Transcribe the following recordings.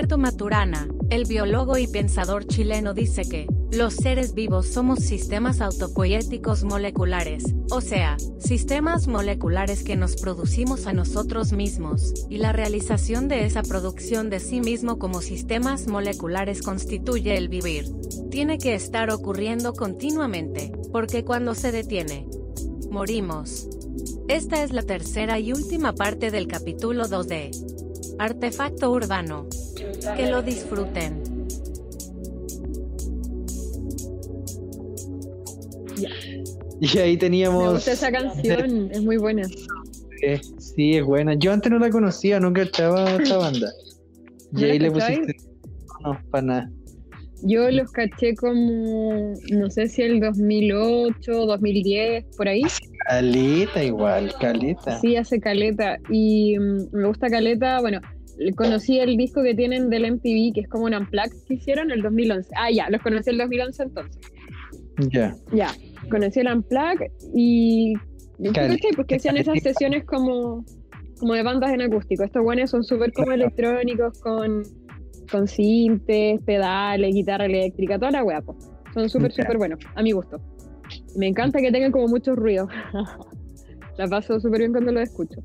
Humberto Maturana, el biólogo y pensador chileno dice que, los seres vivos somos sistemas autopoéticos moleculares, o sea, sistemas moleculares que nos producimos a nosotros mismos, y la realización de esa producción de sí mismo como sistemas moleculares constituye el vivir. Tiene que estar ocurriendo continuamente, porque cuando se detiene, morimos. Esta es la tercera y última parte del capítulo 2 de Artefacto Urbano. Que lo disfruten. Y ahí teníamos. Me gusta esa canción, es muy buena. Eh, sí, es buena. Yo antes no la conocía, nunca estaba esta banda. Y ¿No la ahí le pusiste. No, para nada. Yo los caché como, no sé si el 2008, 2010, por ahí. Caleta igual, caleta. Sí, hace caleta. Y mm, me gusta caleta. Bueno, conocí el disco que tienen del MTV, que es como un unplugged que hicieron el 2011. Ah, ya, los conocí el 2011 entonces. Ya. Ya, conocí el unplugged y. ¿tú Cal- cachai? Porque hacían esas sesiones como, como de bandas en acústico. Estos buenos son súper como electrónicos, con, con sintes, pedales, guitarra eléctrica, toda la wea, po. Son súper, súper buenos, a mi gusto. Me encanta que tengan como mucho ruido. la paso súper bien cuando lo escucho.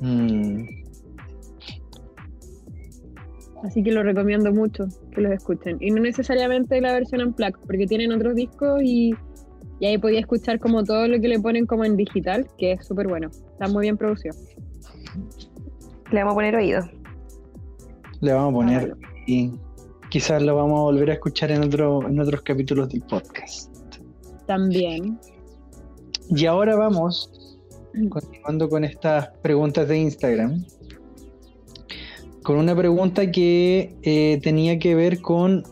Mm, Así que lo recomiendo mucho que los escuchen. Y no necesariamente la versión unplugged, porque tienen otros discos y, y ahí podía escuchar como todo lo que le ponen como en digital, que es súper bueno. Está muy bien producido. Le vamos a poner oído. le vamos a poner. Ah, bueno. Y quizás lo vamos a volver a escuchar en, otro, en otros capítulos del podcast. También. Y ahora vamos, continuando con estas preguntas de Instagram, con una pregunta que eh, tenía que ver con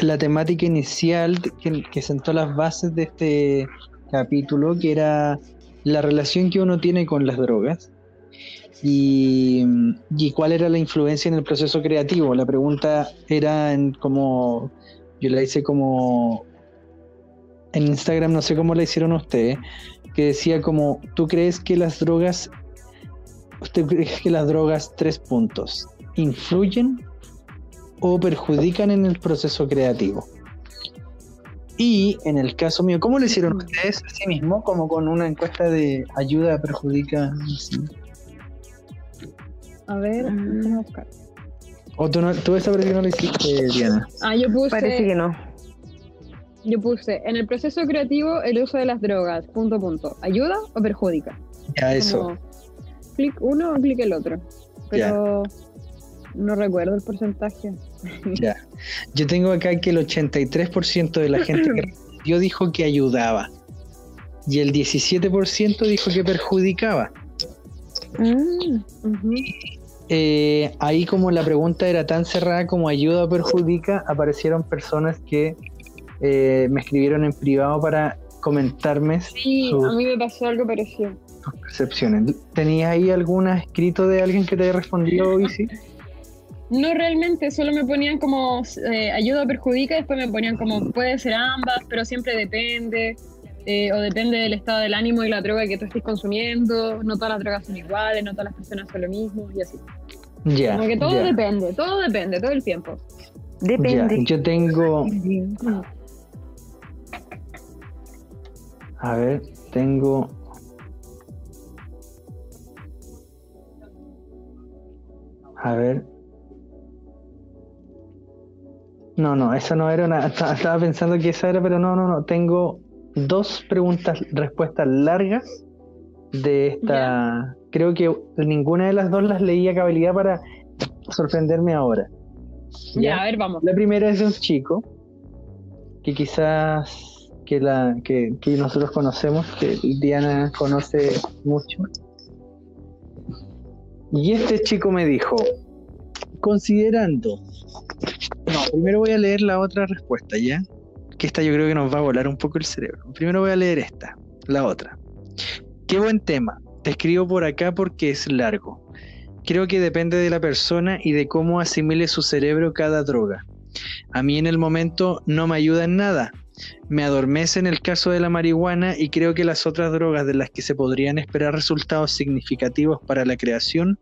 la temática inicial que, sentó las bases de este capítulo, que era la relación que uno tiene con las drogas y, cuál era la influencia en el proceso creativo. La pregunta era en como, yo la hice como en Instagram, no sé cómo la hicieron ustedes, que decía como, ¿tú crees que las drogas, usted crees que las drogas, tres puntos, influyen o perjudican en el proceso creativo? Y en el caso mío, ¿cómo lo hicieron ustedes así mismo? Como con una encuesta de ayuda, perjudica. sí. A ver, Mm. déjame buscar. O tú, no, tú esa no la hiciste, Diana. Ah, yo Parece puse, que no. yo puse, en el proceso creativo, el uso de las drogas, punto, punto. ¿Ayuda o perjudica? Ya, eso. Como, clic uno o clic el otro. Pero no recuerdo el porcentaje. Ya. Yo tengo acá que el 83% de la gente que respondió dijo que ayudaba. Y el 17% dijo que perjudicaba. Ujú. Eh, ahí como la pregunta era tan cerrada como ayuda o perjudica, aparecieron personas que eh, me escribieron en privado para comentarme Sí, sus, a mí me pasó algo parecido. sus percepciones. ¿Tenías ahí algún escrito de alguien que te haya respondido, Isi? No realmente, solo me ponían como eh, ayuda o perjudica, después me ponían como puede ser ambas, pero siempre depende, eh, o depende del estado del ánimo y la droga que tú estés consumiendo, no todas las drogas son iguales, no todas las personas son lo mismo, y así. Ya. Como que todo depende, todo depende, todo el tiempo. depende. Yo tengo, a ver, tengo A ver. No, no, esa no era una. esta- Estaba pensando que esa era, pero no, no, no. Tengo dos preguntas, respuestas largas de esta. Creo que ninguna de las dos las leí a cabalidad para sorprenderme ahora. Ya, a ver, vamos. La primera es de un chico que quizás que la que, que nosotros conocemos, que Diana conoce mucho. Y este chico me dijo, considerando. No, primero voy a leer la otra respuesta, ¿ya? Que esta yo creo que nos va a volar un poco el cerebro. Primero voy a leer esta, la otra. Qué buen tema. Te escribo por acá porque es largo. Creo que depende de la persona y de cómo asimile su cerebro cada droga. A mí en el momento no me ayuda en nada. Me adormece en el caso de la marihuana y creo que las otras drogas de las que se podrían esperar resultados significativos para la creación,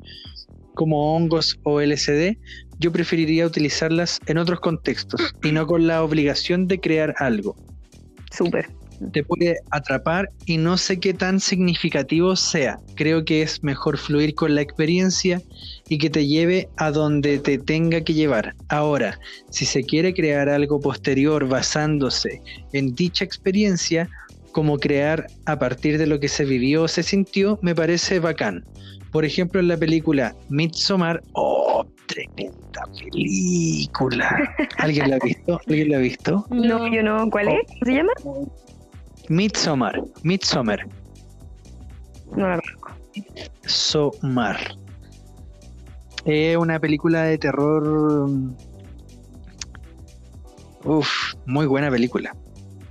como hongos o LSD, yo preferiría utilizarlas en otros contextos y no con la obligación de crear algo. Súper. Te puede atrapar y no sé qué tan significativo sea. Creo que es mejor fluir con la experiencia y que te lleve a donde te tenga que llevar. Ahora, si se quiere crear algo posterior basándose en dicha experiencia, como crear a partir de lo que se vivió o se sintió, me parece bacán. Por ejemplo, en la película Midsommar, ¡oh! Tremenda película. ¿Alguien la ha visto? ¿Alguien la ha visto? No, yo no. ¿Cuál es? ¿Cómo se llama? Midsommar. Midsommar. No la conozco. Somar. Es una película de terror. Uf, muy buena película.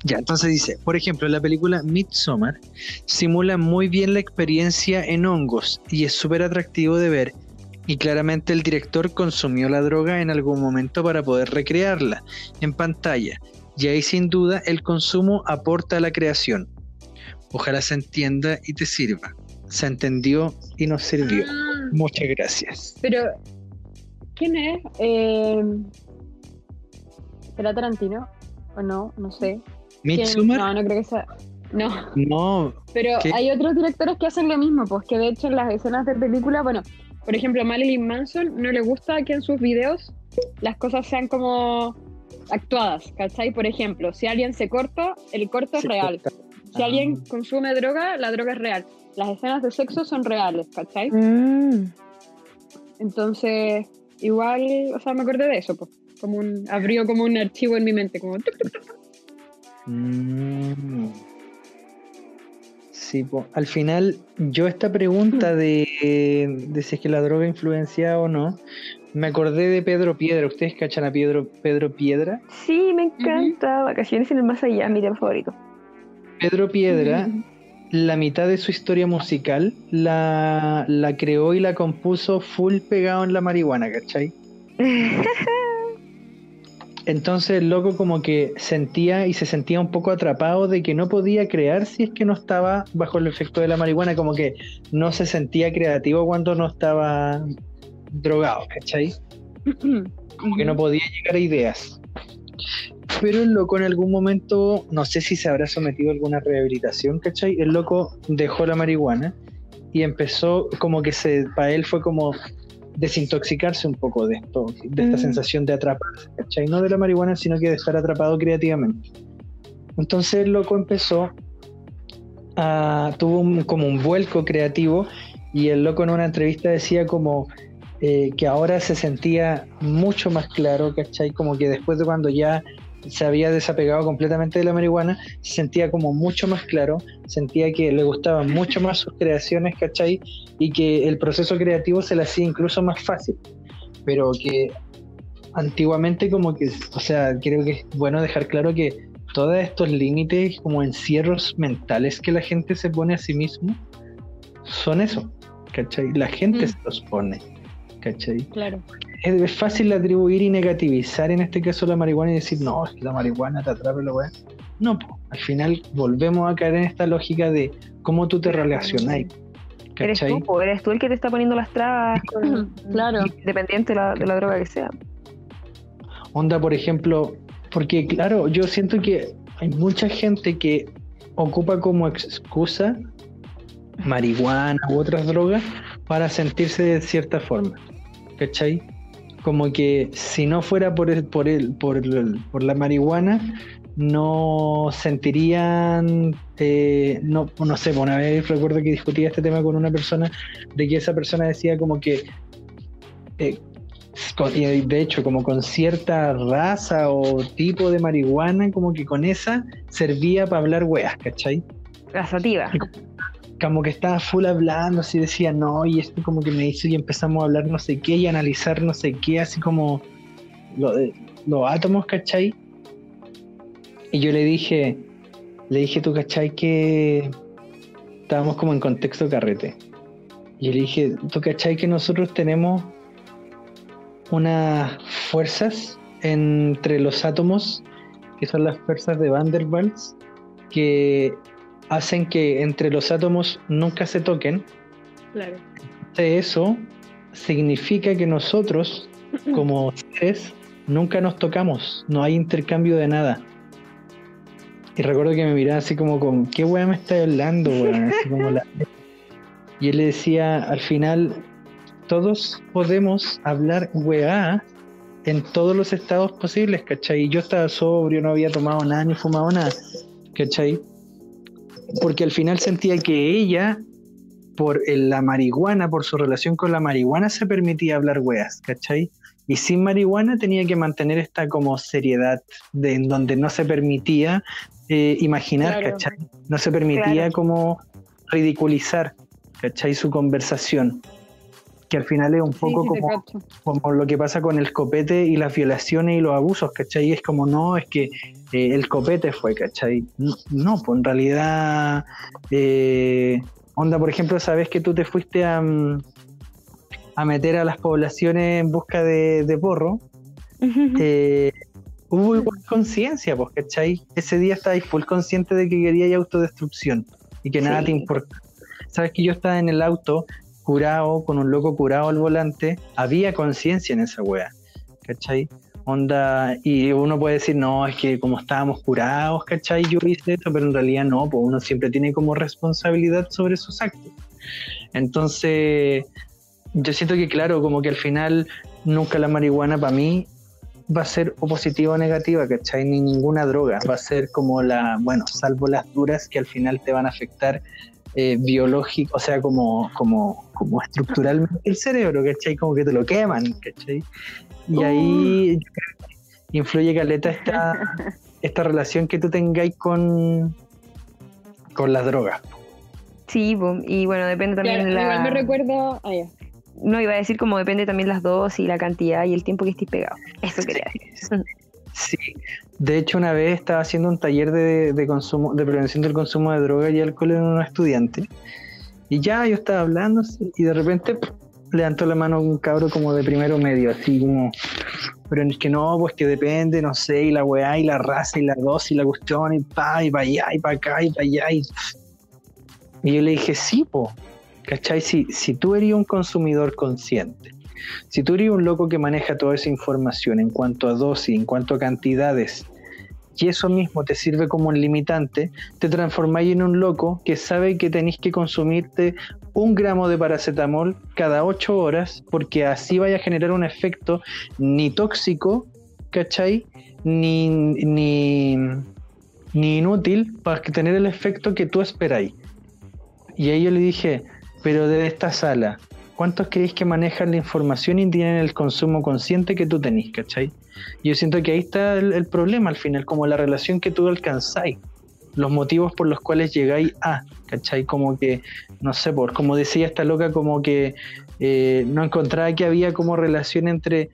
Ya, entonces dice, por ejemplo, la película Midsommar simula muy bien la experiencia en hongos y es súper atractivo de ver. Y claramente el director consumió la droga en algún momento para poder recrearla en pantalla. Y ahí sin duda el consumo aporta a la creación. Ojalá se entienda y te sirva. Se entendió y nos sirvió. Ah, Muchas gracias. pero, ¿quién es? Eh, ¿Será Tarantino? ¿O no? No sé. No, no creo que sea. No, no, pero ¿Qué? hay otros directores que hacen lo mismo, pues que de hecho en las escenas de película, bueno, por ejemplo, Marilyn Manson no le gusta que en sus videos las cosas sean como actuadas, ¿cachai? Por ejemplo, si alguien se corta, el corte es real. corta. Si Ah. alguien consume droga, la droga es real. Las escenas de sexo son reales, ¿cachai? Mm. Entonces, igual, o sea, me acordé de eso, pues. Como un, abrió como un archivo en mi mente, como tuc, tuc, tuc. Mm. Sí, po. al final yo esta pregunta de, de si es que la droga influencia o no, me acordé de Pedro Piedra. ¿Ustedes cachan a Pedro, Pedro Piedra? Sí, me encanta. Vacaciones en el más allá, mi tema favorito. Pedro Piedra, la mitad de su historia musical la, la creó y la compuso full pegado en la marihuana, ¿cachai? Entonces el loco como que sentía y se sentía un poco atrapado de que no podía crear si es que no estaba bajo el efecto de la marihuana, como que no se sentía creativo cuando no estaba drogado, ¿cachai? Como que no podía llegar a ideas. Pero el loco en algún momento, no sé si se habrá sometido a alguna rehabilitación, ¿cachai? El loco dejó la marihuana y empezó como que se, para él fue como desintoxicarse un poco de esto, de esta Mm. sensación de atraparse, ¿cachai? No de la marihuana, sino que de estar atrapado creativamente. Entonces el loco empezó a, tuvo un- como un vuelco creativo y el loco en una entrevista decía como eh, que ahora se sentía mucho más claro, ¿cachai? Como que después de cuando ya se había desapegado completamente de la marihuana, se sentía como mucho más claro, sentía que le gustaban mucho más sus creaciones, ¿cachai? Y que el proceso creativo se le hacía incluso más fácil, pero que antiguamente como que, o sea, creo que es bueno dejar claro que todos estos límites como encierros mentales que la gente se pone a sí mismo son eso, ¿cachai? La gente Mm. se los pone, ¿cachai? Claro. es, es fácil atribuir y negativizar en este caso la marihuana y decir, no, es que la marihuana te atrapa la weá. No, po, al final volvemos a caer en esta lógica de cómo tú te relacionáis. Eres tú, po, eres tú el que te está poniendo las trabas, con- Claro. dependiente de la, de la droga que sea. Onda, por ejemplo, porque claro, yo siento que hay mucha gente que ocupa como excusa marihuana u otras drogas para sentirse de cierta forma. ¿Cachai? Como que si no fuera por el, por el, por el- por la marihuana, no sentirían, eh, no, no sé, una vez recuerdo que discutía este tema con una persona, de que esa persona decía como que eh, con- y de hecho como con cierta raza o tipo de marihuana, como que con esa servía para hablar weas, ¿cachai? La sativa. Como que estaba full hablando, así decía, no, y esto como que me hizo y empezamos a hablar no sé qué y analizar no sé qué, así como lo los átomos, ¿cachai? Y yo le dije, le dije, tú, ¿cachai? Que estábamos como en contexto carrete. Y yo le dije, tú, ¿cachai? Que nosotros tenemos unas fuerzas entre los átomos, que son las fuerzas de Van der Waals, que hacen que entre los átomos nunca se toquen. Claro. De eso significa que nosotros, como seres, nunca nos tocamos, no hay intercambio de nada. Y recuerdo que me miraba así como con, ¿qué weá me está hablando, weón? Así como la- Y él le decía, al final, todos podemos hablar weá en todos los estados posibles, ¿cachai? Yo estaba sobrio, no había tomado nada ni fumado nada, ¿cachai? Porque al final sentía que ella, por el- la marihuana, por su relación con la marihuana, se permitía hablar weas, ¿cachai? Y sin marihuana tenía que mantener esta como seriedad de en donde no se permitía eh, imaginar, Claro. ¿cachai? No se permitía Claro. como ridiculizar, ¿cachai? Su conversación. Que al final es un poco sí, como, como lo que pasa con el copete y las violaciones y los abusos, ¿cachai? Es como, no, es que eh, el copete fue, ¿cachai? No, no, pues en realidad, eh, onda, por ejemplo, sabes que tú te fuiste a, mm, a meter a las poblaciones en busca de, de porro, eh, hubo igual conciencia, pues, ¿cachai? Ese día estabas full consciente de que querías autodestrucción y que nada Sí. te importa. Sabes que yo estaba en el auto curado, con un loco curado al volante, había conciencia en esa wea, ¿cachai? Onda, y uno puede decir, no, es que como estábamos curados, ¿cachai? Yo hice esto, pero en realidad no, pues uno siempre tiene como responsabilidad sobre sus actos. Entonces, yo siento que, claro, como que al final nunca la marihuana para mí va a ser o positiva o negativa, ¿cachai? Ni ninguna droga. Va a ser como la, bueno, salvo las duras que al final te van a afectar eh, biológico, o sea, como, como, como estructuralmente el cerebro, ¿cachai? Como que te lo queman, ¿cachai? Y ahí yo creo que influye caleta esta, esta relación que tú tengáis con, con las drogas. Sí, y bueno, depende también Claro, la... Igual me recuerda. Ah, ya. No, iba a decir como depende también las dosis, la cantidad y el tiempo que estés pegado. Eso quería decir. Sí, de hecho una vez estaba haciendo un taller de, de consumo, de prevención del consumo de droga y alcohol en unos estudiantes. Y ya yo estaba hablando y de repente ¡pum! levantó la mano un cabro como de primero medio, así como, pero es que no, pues que depende, no sé, y la weá, y la raza, y la dosis, y la cuestión, y pa, y para allá, y para acá, y para allá. Y, y yo le dije, sí, po, ¿cachai? Si, si tú eres un consumidor consciente, si tú eres un loco que maneja toda esa información en cuanto a dosis, en cuanto a cantidades, y eso mismo te sirve como un limitante, te transformáis en un loco que sabe que tenéis que consumirte un gramo de paracetamol cada ocho horas, porque así vaya a generar un efecto ni tóxico, ¿cachai? Ni, ni, ni inútil para tener el efecto que tú esperáis. Y ahí yo le dije, pero de esta sala, ¿cuántos creéis que manejan la información y tienen el consumo consciente que tú tenés, cachai? Yo siento que ahí está el, problema al final, como la relación que tú alcanzáis, los motivos por los cuales llegáis a, ¿cachai? Como que, no sé, por como decía esta loca, como que eh, no encontraba que había como relación entre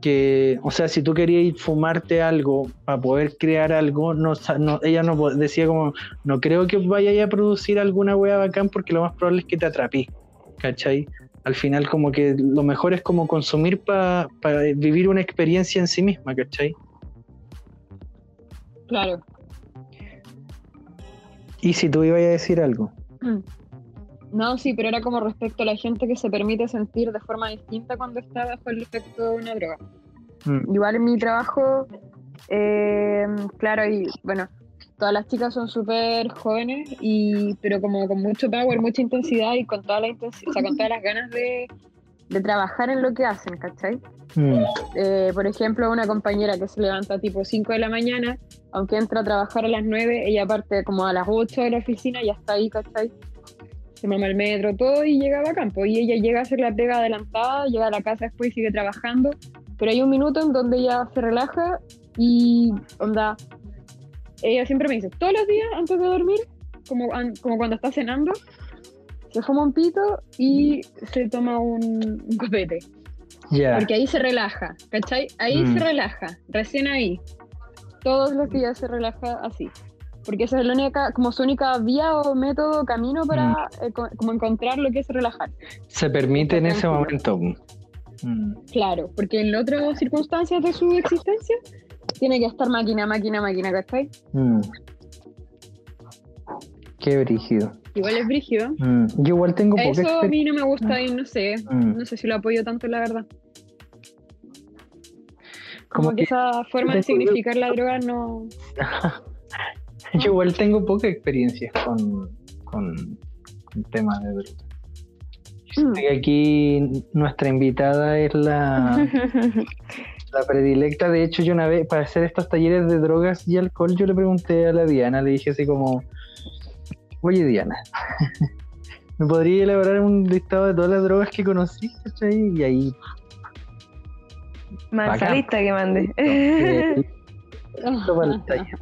que, o sea, si tú querías fumarte algo para poder crear algo, no, no, ella no decía como, no creo que vayas a producir alguna wea bacán porque lo más probable es que te atrapí, ¿cachai? Al final como que lo mejor es como consumir para vivir una experiencia en sí misma, ¿cachai? Claro. Y si tú ibas a decir algo. No, sí, pero era como respecto a la gente que se permite sentir de forma distinta cuando está bajo el efecto de una droga. Mm, Igual en mi trabajo, eh, claro, y bueno, todas las chicas son súper jóvenes, y, pero como con mucho power, mucha intensidad y con toda la intensi- o sea, con todas las ganas de, de trabajar en lo que hacen, ¿cachai? mm, Eh, por ejemplo, una compañera que se levanta tipo 5 de la mañana, aunque entra a trabajar a las 9, ella parte como a las 8 de la oficina y ya está ahí, ¿cachai? Se mama el metro, todo y llega a campo. Y ella llega a hacer la pega adelantada, llega a la casa después y sigue trabajando. Pero hay un minuto en donde ella se relaja y, onda, ella siempre me dice, todos los días antes de dormir, como, como cuando está cenando, se fuma un pito y se toma un, un copete. Ya. Porque ahí se relaja, ¿cachai? Ahí Mm. se relaja, recién ahí. Todos los días se relaja así. Porque esa es la única, como su única vía o método, camino para eh, co- como encontrar lo que es relajar. Se permite en ese momento. Mm, Claro, porque en otras circunstancias de su existencia tiene que estar máquina, máquina, máquina, ¿cachai? mm. Qué brígido. Igual es brígido. Mm, Yo igual tengo poca Eso a mí no me gusta y no sé. Mm. No sé si lo apoyo tanto, la verdad. Como, Como que, que esa forma de significar la droga no. Yo igual tengo poca experiencia con, con, con temas de droga. Mm. Aquí nuestra invitada es la, la predilecta. De hecho, yo una vez, para hacer estos talleres de drogas y alcohol, yo le pregunté a la Diana, le dije así como, oye Diana, ¿me podría elaborar un listado de todas las drogas que conocí? ¿cachai? Y ahí... Manzalista que mande. eh, esto para el taller.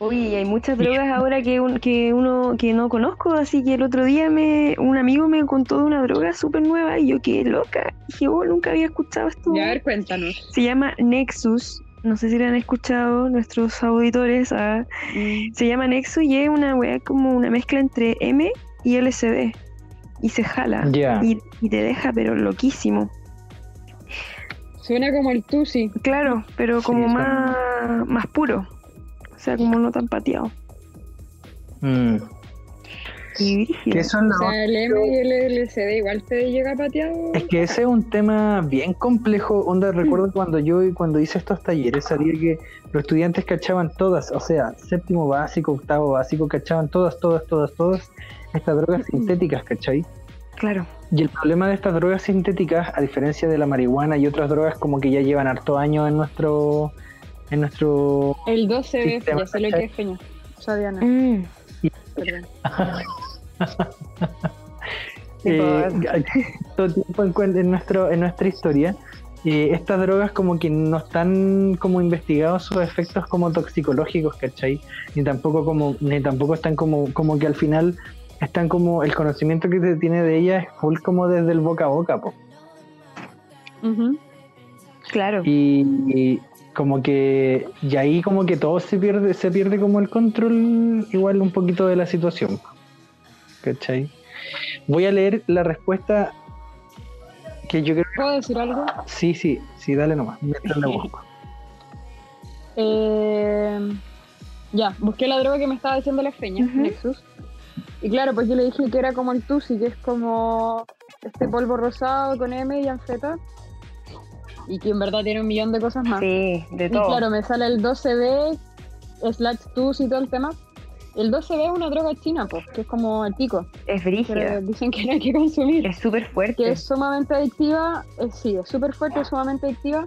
Uy, y hay muchas drogas ahora que, un- que uno que no conozco, así que el otro día me un amigo me contó de una droga súper nueva y yo quedé loca. Dije, oh, nunca había escuchado esto. Ya, a ver, cuéntanos. Se llama Nexus. No sé si la han escuchado nuestros auditores. ah. Mm. Se llama Nexus y es una weá como una mezcla entre M y LSD. Y se jala. Ya. Y, y te deja, pero loquísimo. Suena como el Tusi. Claro, pero como más, más puro. O sea, como no tan pateado. Mm. Que eso es O sea, el M y el LCD igual te llega pateado. Es que ese es un tema bien complejo. Onda, recuerdo cuando yo cuando hice estos talleres sabía que los estudiantes cachaban todas, o sea, séptimo básico, octavo básico, cachaban todas, todas, todas, todas estas drogas sintéticas, ¿cachai? Claro. Y el problema de estas drogas sintéticas, a diferencia de la marihuana y otras drogas como que ya llevan harto años en nuestro en nuestro El 12B, Sistema, ya sé lo que es sea, Diana, Mm. perdón. eh, todo tiempo en, nuestro en nuestra historia eh, estas drogas como que no están como investigados sus efectos como toxicológicos ¿cachai? ni tampoco como ni tampoco están como como que al final están como el conocimiento que se tiene de ellas es full como desde el boca a boca po. Claro. y, y como que y ahí como que todo se pierde se pierde como el control igual un poquito de la situación ¿cachai? voy a leer la respuesta que yo creo ¿Puedo decir algo? Sí, sí, sí, dale nomás, mientras la busco. Eh, ya, busqué la droga que me estaba diciendo la feña, Ujú. Nexus. Y claro, pues yo le dije que era como el Tusi, que es como este polvo rosado con M y anfeta. Y que en verdad tiene un millón de cosas más. Sí, de y todo. claro, me sale el 12B, slash Tusi y todo el tema. El 12B es una droga china, pues, que es como el pico. es brígida. dicen que no hay que consumir. Es súper fuerte. que es sumamente adictiva, sí, es súper fuerte, es sumamente adictiva.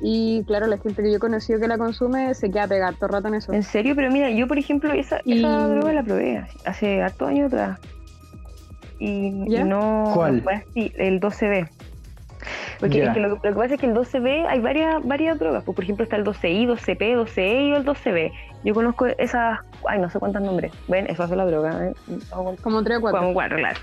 Y claro, la gente que yo he conocido que la consume se queda pegada todo el rato en eso. En serio, pero mira, yo por ejemplo esa, Y- esa droga la probé hace- harto años atrás. Y, y ¿Ya? no ¿Cuál? fue así, el 12B. Porque Ya. es que lo, lo que pasa es que el 12B hay varias, varias drogas. Pues, por ejemplo, está el 12I, 12P, 12E y el 12B. Yo conozco esas, ay, no sé cuántos nombres. Ven, eso hace la droga. ¿eh? Como tres o cuatro. como cuatro, claro.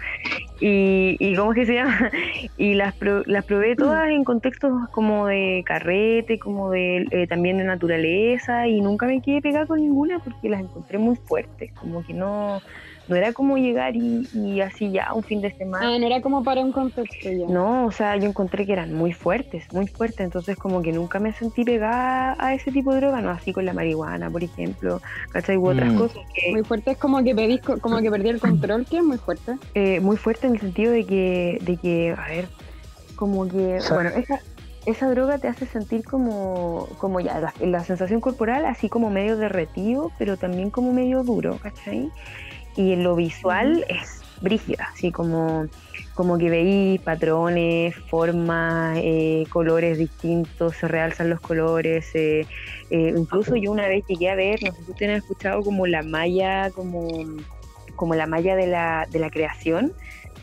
Y, y ¿cómo es que se llama? Y las, pro- las probé todas en contextos como de carrete, como de eh, también de naturaleza, y nunca me quedé pegada con ninguna porque las encontré muy fuertes, como que no, no era como llegar y, y así ya un fin de semana. Ah, no era como para un contexto ya. No, o sea, yo encontré que eran muy fuertes, muy fuertes, entonces como que nunca me sentí pegada a ese tipo de droga, no así con la marihuana, por ejemplo, ¿cachai? U otras Mm. cosas que Muy fuerte es como que pedís, co- como que perdí el control, que es muy fuerte. eh, muy fuerte en el sentido de que, de que, a ver, como que, bueno, esa, esa droga te hace sentir como, como ya, la, la sensación corporal así como medio derretido, pero también como medio duro, ¿cachai? Y en lo visual es brígida, así como, como que veís patrones, formas, eh, colores distintos, se realzan los colores. eh, eh, incluso yo una vez llegué a ver, no sé si ustedes han escuchado como la malla, como, como la malla de la, de la creación,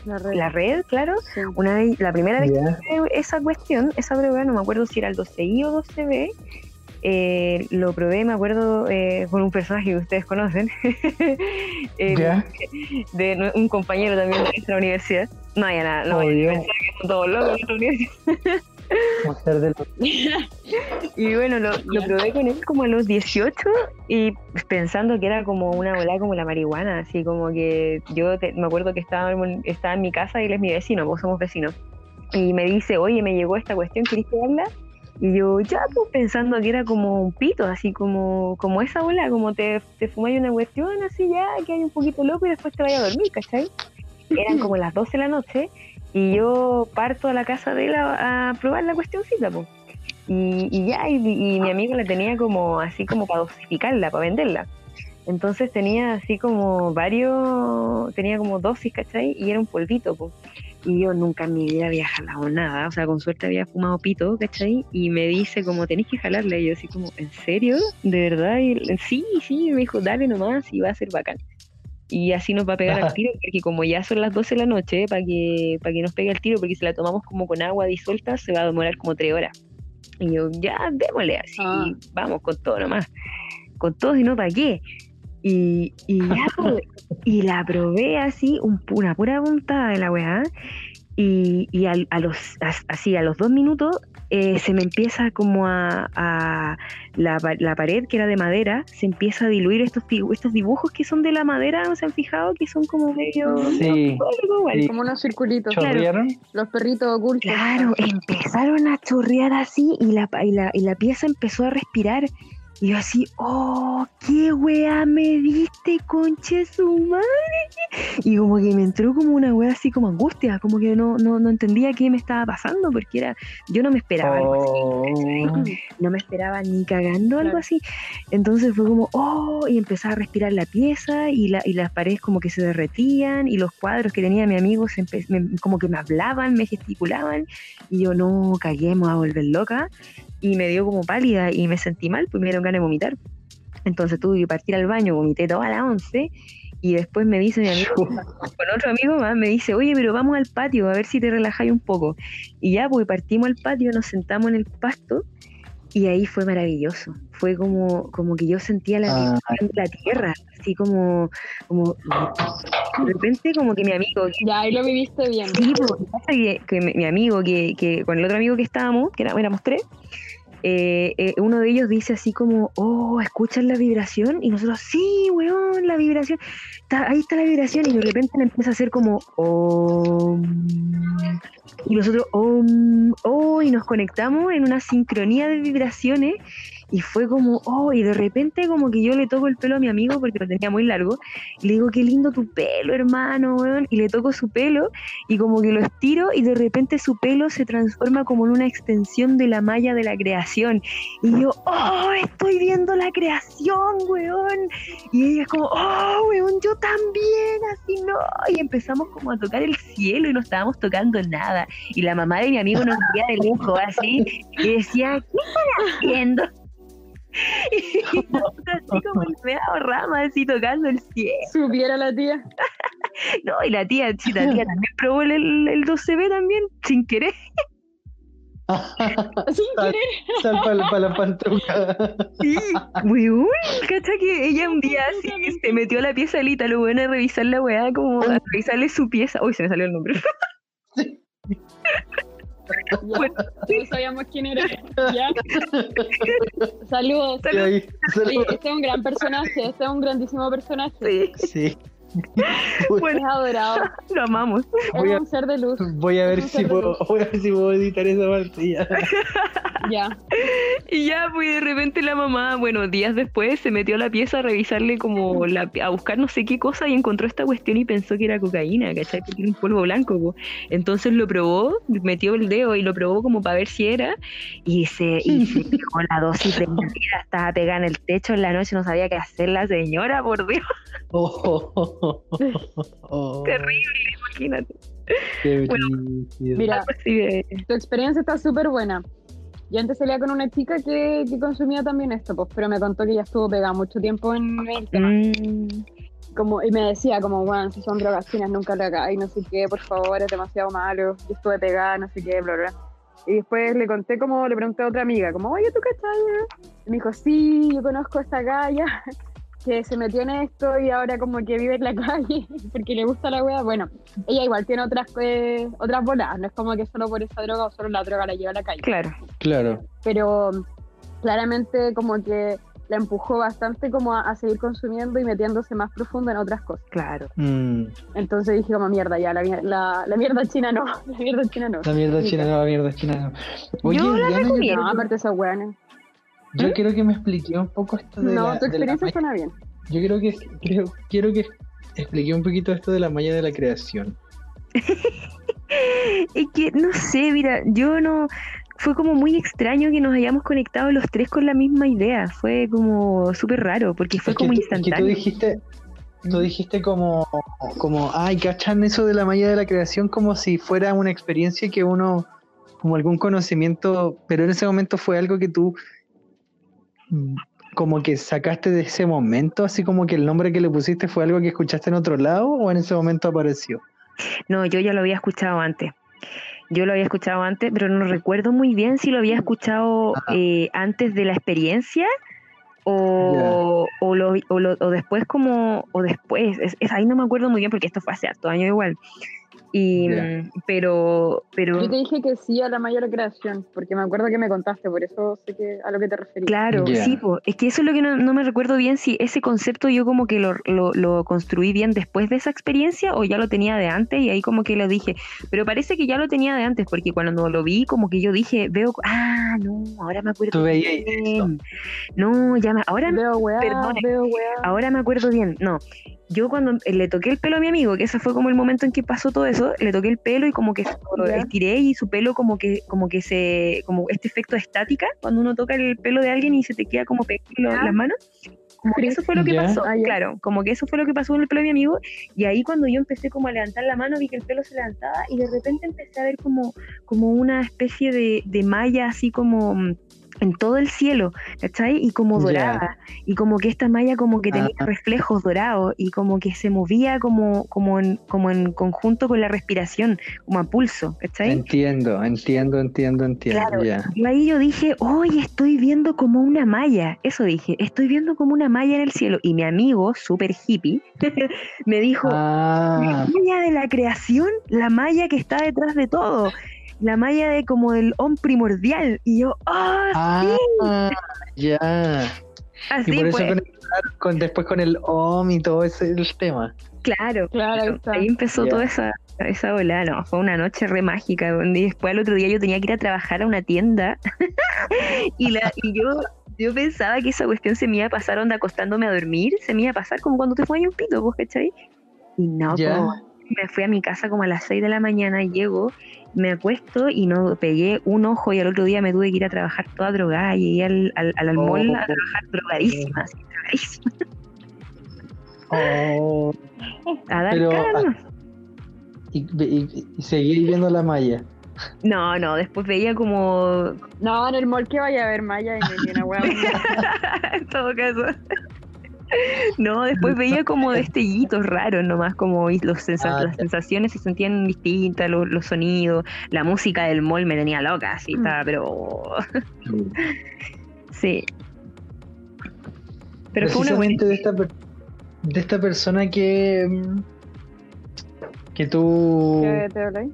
La red. la red, claro. Sí. Una vez, la primera vez Ya. que esa cuestión, esa droga, no me acuerdo si era el 12I o 12B, eh, lo probé, me acuerdo, eh, con un personaje que ustedes conocen, eh, ¿Ya? de nu- un compañero también de nuestra universidad. No hay nada, no que son todos locos en nuestra universidad. De Y bueno, lo, lo probé con él como a los 18 y pensando que era como una bola como la marihuana, así como que yo te- me acuerdo que estaba, en- estaba en mi casa y él es mi vecino, vos somos vecinos. Y me dice, oye, me llegó esta cuestión, ¿querés probarla? Y yo, ya, pues pensando que era como un pito, así como, como esa bola, como te, te fumáis una cuestión, así ya, que hay un poquito loco y después te vayas a dormir, ¿cachai? Eran como las 12 de la noche y yo parto a la casa de él a, probar la cuestioncita, pues. Y, y ya, y mi amigo la tenía como así como para dosificarla, para venderla. Entonces tenía así como varios, tenía como dosis, ¿cachai? Y era un polvito, pues. Y yo nunca en mi vida había jalado nada, o sea, con suerte había fumado pito, ¿cachai? Y me dice como, tenéis que jalarle. Y yo así como, ¿en serio? ¿De verdad? Y él, sí, sí, me dijo, dale nomás y va a ser bacán. Y así nos va a pegar al tiro, porque como ya son las 12 de la noche, para que, para que nos pegue el tiro, porque si la tomamos como con agua disuelta, se va a demorar como tres horas. Y yo, ya, démosle así, Ah. vamos con todo nomás. Con todo y no para qué. Y, y ya, pues, y la probé así, un, una pura puntada de la weá. Y, y al- a, los, as- así, a los dos minutos, eh, se me empieza como a, a la, la pared que era de madera, se empieza a diluir estos, dibu- estos dibujos que son de la madera, ¿no se han fijado? Que son como medio... Sí. algo igual. Sí. Como unos circulitos. ¿Chorrearon? Los perritos ocultos. Claro, empezaron a chorrear así y la, pa- y la, y la pieza empezó a respirar. Y yo así, oh, qué weá me diste, conche su madre. Y como que me entró como una weá así como angustia, como que no, no, no entendía qué me estaba pasando, porque era, yo no me esperaba algo así, Oh. no me esperaba ni cagando algo así. Entonces fue como, oh, y empezaba a respirar la pieza y, la, y las paredes como que se derretían y los cuadros que tenía mi amigo se me- como que me hablaban, me gesticulaban y yo no caguemos a volver loca y me dio como pálida y me sentí mal, pues me dieron ganas de vomitar. Entonces tuve que partir al baño, vomité toda la once y después me dice mi amigo, con otro amigo más, me dice, oye, pero vamos al patio a ver si te relajáis un poco. Y ya, pues partimos al patio, nos sentamos en el pasto y ahí fue maravilloso. Fue como, como que yo sentía la Ah. la tierra, así como, como de repente como que mi amigo, que- Ya, ahí lo viviste bien. sí, pues, que pasa que, que mi, mi amigo, que, que con el otro amigo que estábamos, que era- éramos tres, eh, eh, uno de ellos dice así como, oh, ¿escuchan la vibración? Y nosotros, sí, weón, la vibración, ahí está la vibración, y de repente empieza a hacer como, oh, y nosotros, oh, y nos conectamos en una sincronía de vibraciones, y fue como, oh, y de repente como que yo le toco el pelo a mi amigo porque lo tenía muy largo, y le digo, qué lindo tu pelo, hermano, weón, y le toco su pelo, y como que lo estiro, y de repente su pelo se transforma como en una extensión de la malla de la creación, y yo, oh, estoy viendo la creación, weón, y ella es como, oh, weón, yo también, así no, y empezamos como a tocar el cielo y no estábamos tocando nada, y la mamá de mi amigo nos veía de lujo, así, y decía, ¿qué están haciendo? Y así como enredados ramas, así tocando el cielo. Supiera la tía. No, y la tía, sí, la tía también probó el, el, el 12B también, sin querer. Sin Sal, querer. sal para la pantruca. Sí, weón, cacha que ella un día así se metió a la pieza del Ítalo, bueno, a revisar la weá, como a revisarle su pieza. Uy, se me salió el nombre. Ya, todos sabíamos quién era. Ya. Saludos. Ahí, Oye, este es un gran personaje, este es un grandísimo personaje. Sí, Sí. Es bueno, adorado, lo amamos. Voy es a, un ser de luz. voy a ver si puedo, voy a ver si puedo editar esa parte ya. Ya. Y ya, pues de repente la mamá, bueno, días después se metió a la pieza a revisarle como, la, a buscar no sé qué cosa y encontró esta cuestión y pensó que era cocaína, ¿cachai? Porque era un polvo blanco, po. Entonces lo probó, metió el dedo y lo probó como para ver si era y se, y se fijó la dosis de mentira, estaba pegada en el techo en la noche, no sabía qué hacer la señora, por Dios, Oh, oh, oh, oh. terrible, imagínate. Qué Bueno. Mira, tu experiencia está súper buena. Yo antes salía con una chica que, que consumía también esto, pues, pero me contó que ya estuvo pegada mucho tiempo en el tema. Mm, Como, y me decía, como, bueno, si son drogas finas, nunca lo hagáis, no sé qué, por favor, es demasiado malo. Yo estuve pegada, no sé qué, bla, bla. Y después le conté, como, le pregunté a otra amiga, como, oye, ¿tú cachai? Y me dijo, sí, yo conozco a esta galla que se metió en esto y ahora como que vive en la calle porque le gusta la wea. Bueno, ella igual tiene otras eh, otras bolas, no es como que solo por esa droga o solo la droga la lleva a la calle claro. Claro. pero claramente como que la empujó bastante como a, a seguir consumiendo y metiéndose más profundo en otras cosas. Claro. Mm, Entonces dije como mierda, ya, la, la, la mierda china no, la mierda china no. la mierda china, no, la mierda china. no. Oye, Yo la Diana, recomiendo. No, aparte esa weá. Yo quiero que me explique un poco esto de No, la, tu experiencia suena bien. Yo creo que creo, quiero que explique un poquito esto de la malla de la creación. Es que, no sé, mira, yo no... Fue como muy extraño que nos hayamos conectado los tres con la misma idea. Fue como súper raro, porque fue Es que como tú- es que tú instantáneo. dijiste, tú dijiste como, como, ay, cachan eso de la malla de la creación como si fuera una experiencia que uno, como algún conocimiento, pero en ese momento fue algo que tú mm, como que sacaste de ese momento, así como que el nombre que le pusiste fue algo que escuchaste en otro lado o en ese momento apareció. No, yo ya lo había escuchado antes. Yo lo había escuchado antes, pero no recuerdo muy bien si lo había escuchado Ajá. eh, antes de la experiencia o, o, lo, o, lo- o después como, o después, es, es- ahí no me acuerdo muy bien porque esto fue hace harto años igual. Y, mm, pero, pero Yo te dije que sí a la mayor creación, porque me acuerdo que me contaste, por eso sé que a lo que te referís. Claro, sí, po. es que eso es lo que no, no me recuerdo bien, si ese concepto yo como que lo, lo, lo construí bien después de esa experiencia o ya lo tenía de antes y ahí como que lo dije, pero parece que ya lo tenía de antes porque cuando lo vi como que yo dije, veo, ah, no, ahora me acuerdo bien. No, ya me, ahora, Veo weá, Perdone. veo weá. ahora me acuerdo bien, no. Yo cuando le toqué el pelo a mi amigo, que ese fue como el momento en que pasó todo eso, le toqué el pelo y como que lo estiré y su pelo como que como que se como este efecto de estática cuando uno toca el pelo de alguien y se te queda como pegado las manos. Como que eso fue lo que Ya. pasó, Ah, claro, como que eso fue lo que pasó en el pelo de mi amigo y ahí cuando yo empecé como a levantar la mano vi que el pelo se levantaba y de repente empecé a ver como como una especie de, de malla así como mm, en todo el cielo, ¿cachai? Y como dorada, y como que esta malla como que tenía Ah. reflejos dorados y como que se movía como, como, en, como en conjunto con la respiración, como a pulso, ¿cachai? Entiendo, entiendo, entiendo, entiendo. Claro. Ya. Y ahí yo dije, oye, estoy viendo como una malla. Eso dije, estoy viendo como una malla en el cielo. Y mi amigo, súper hippie, me dijo, Ah, la malla de la creación, la malla que está detrás de todo. La malla de como del on primordial. Y yo, ah, ah, ya. así y por eso pues. con, después con el OM y todo ese el tema. Claro, Claro, ahí está. Ahí empezó Ya. toda esa, esa ola, no, fue una noche re mágica. donde después al otro día yo tenía que ir a trabajar a una tienda y, la, y yo, yo pensaba que esa cuestión se me iba a pasar onda acostándome a dormir, se me iba a pasar como cuando te fue un pito, ¿vos cachai? Y no, po, me fui a mi casa como a las 6 de la mañana, llego, me acuesto y no pegué un ojo y al otro día me tuve que ir a trabajar toda drogada, llegué al, al, al mall a Oh. trabajar drogadísima, así, drogadísima, Oh, a dar Pero, cara ah, y, y, y seguí viendo la malla. No, no, después veía como No, en el mall que vaya a ver Maya y una weá. en todo caso. No, después veía como destellitos raros nomás, como los sensa- Ah, las sensaciones se sentían distintas, los, los sonidos, la música del mall me tenía loca, así Mm. estaba, pero sí. Pero fue una buena de esta, per- de esta persona que, mm, que tú ¿Qué te habláis?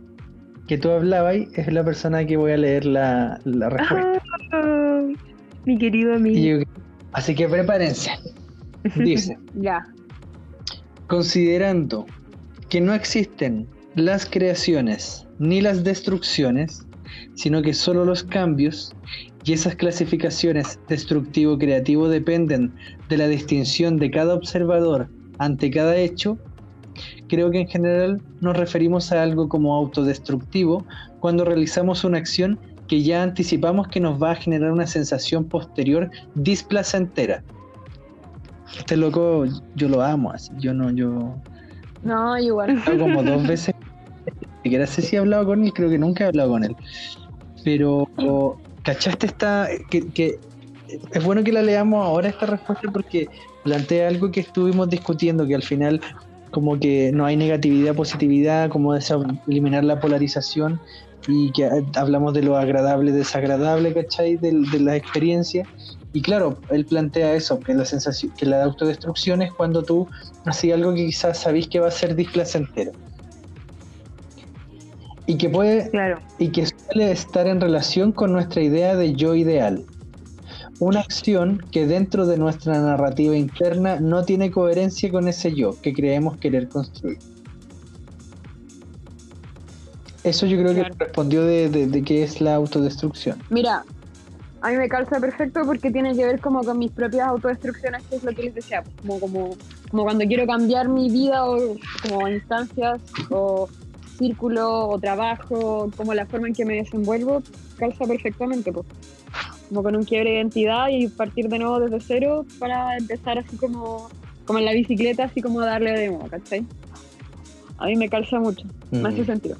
que tú hablabas es la persona que voy a leer la, la respuesta. Ah, mi querido Y amigo. yo- así que prepárense. Dice, Ya. considerando que no existen las creaciones ni las destrucciones, sino que solo los cambios, y esas clasificaciones destructivo-creativo dependen de la distinción de cada observador ante cada hecho, creo que en general nos referimos a algo como autodestructivo cuando realizamos una acción que ya anticipamos que nos va a generar una sensación posterior displacentera. Este loco yo lo amo, así, yo no, yo No, igual. he como dos veces. Ni siquiera sé si he hablado con él, creo que nunca he hablado con él. Pero, ¿cachaste esta? Que, que es bueno que la leamos ahora esta respuesta porque plantea algo que estuvimos discutiendo, que al final como que no hay negatividad, positividad, como eliminar la polarización y que eh, hablamos de lo agradable, desagradable, ¿cachai? Del- De, la experiencia. Y claro, él plantea eso, que la sensación, que la autodestrucción es cuando tú haces algo que quizás sabéis que va a ser displacentero. Y que puede Claro, y que suele estar en relación con nuestra idea de yo ideal. una acción que dentro de nuestra narrativa interna no tiene coherencia con ese yo que creemos querer construir. Eso yo creo que Claro. respondió de, de, de qué es la autodestrucción. Mira, a mí me calza perfecto porque tiene que ver como con mis propias autodestrucciones, que es lo que les decía, como, como, como cuando quiero cambiar mi vida o como instancias o círculo o trabajo, como la forma en que me desenvuelvo, calza perfectamente, pues. Como con un quiebre de identidad y partir de nuevo desde cero para empezar así como, como en la bicicleta, así como darle de nuevo, ¿cachai? A mí me calza mucho, me hace Mm. sentido.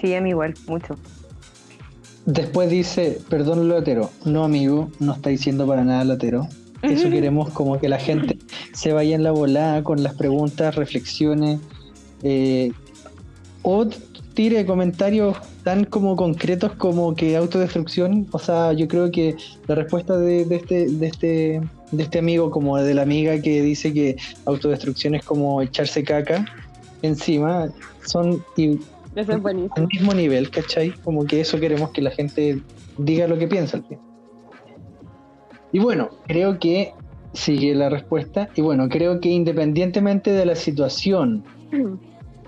Sí, a mí igual, mucho. Después dice, perdón lotero, no amigo, no está diciendo para nada lotero. Eso queremos como que la gente se vaya en la volada con las preguntas, reflexiones, eh, o tire comentarios tan como concretos como que autodestrucción. O sea, yo creo que la respuesta de, de este, de este, de este amigo, como de la amiga que dice que autodestrucción es como echarse caca encima, son y Eso es buenísimo. al mismo nivel, ¿cachai? Como que eso queremos que la gente diga lo que piensa. Y bueno, creo que sigue la respuesta. Y bueno, creo que independientemente de la situación,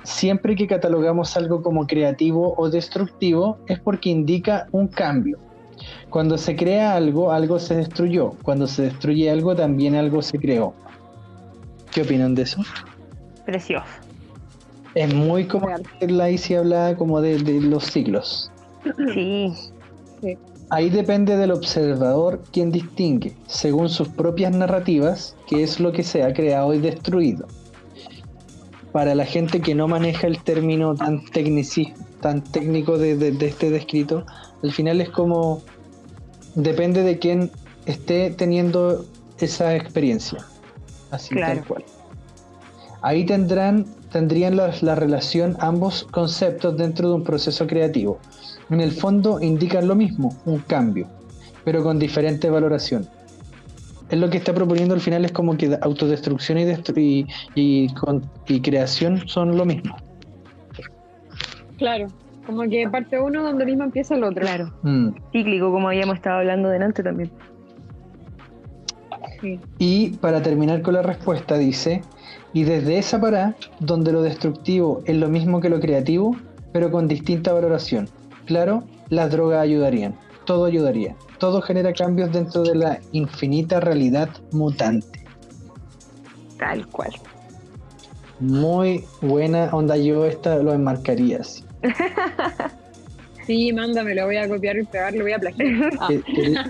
siempre que catalogamos algo como creativo o destructivo es porque indica un cambio. Cuando se crea algo, algo se destruyó. Cuando se destruye algo, también algo se creó. ¿Qué opinan de eso? Precioso. Es muy como la Isi hablaba como de, de los siglos. Sí, Ahí depende del observador quien distingue, según sus propias narrativas, qué es lo que se ha creado y destruido. Para la gente que no maneja el término tan, tecnici- tan técnico de, de- de este descrito, al final es como depende de quien esté teniendo esa experiencia. Así Claro. tal cual. Ahí tendrán, tendrían la, la relación ambos conceptos dentro de un proceso creativo. En el fondo indican lo mismo, un cambio, pero con diferente valoración. Es lo que está proponiendo al final es como que autodestrucción y, y, y con- y creación son lo mismo. Claro, como que parte uno donde mismo empieza el otro. claro. Mm. Cíclico, como habíamos estado hablando delante también. Sí. Y para terminar con la respuesta dice, y desde esa pará, donde lo destructivo es lo mismo que lo creativo, pero con distinta valoración. Claro, las drogas ayudarían, todo ayudaría, todo genera cambios dentro de la infinita realidad mutante. Tal cual. Muy buena onda, yo esta lo enmarcaría así. Sí, mándame, lo voy a copiar y pegar, lo voy a plagiar. Ah, Que- querido-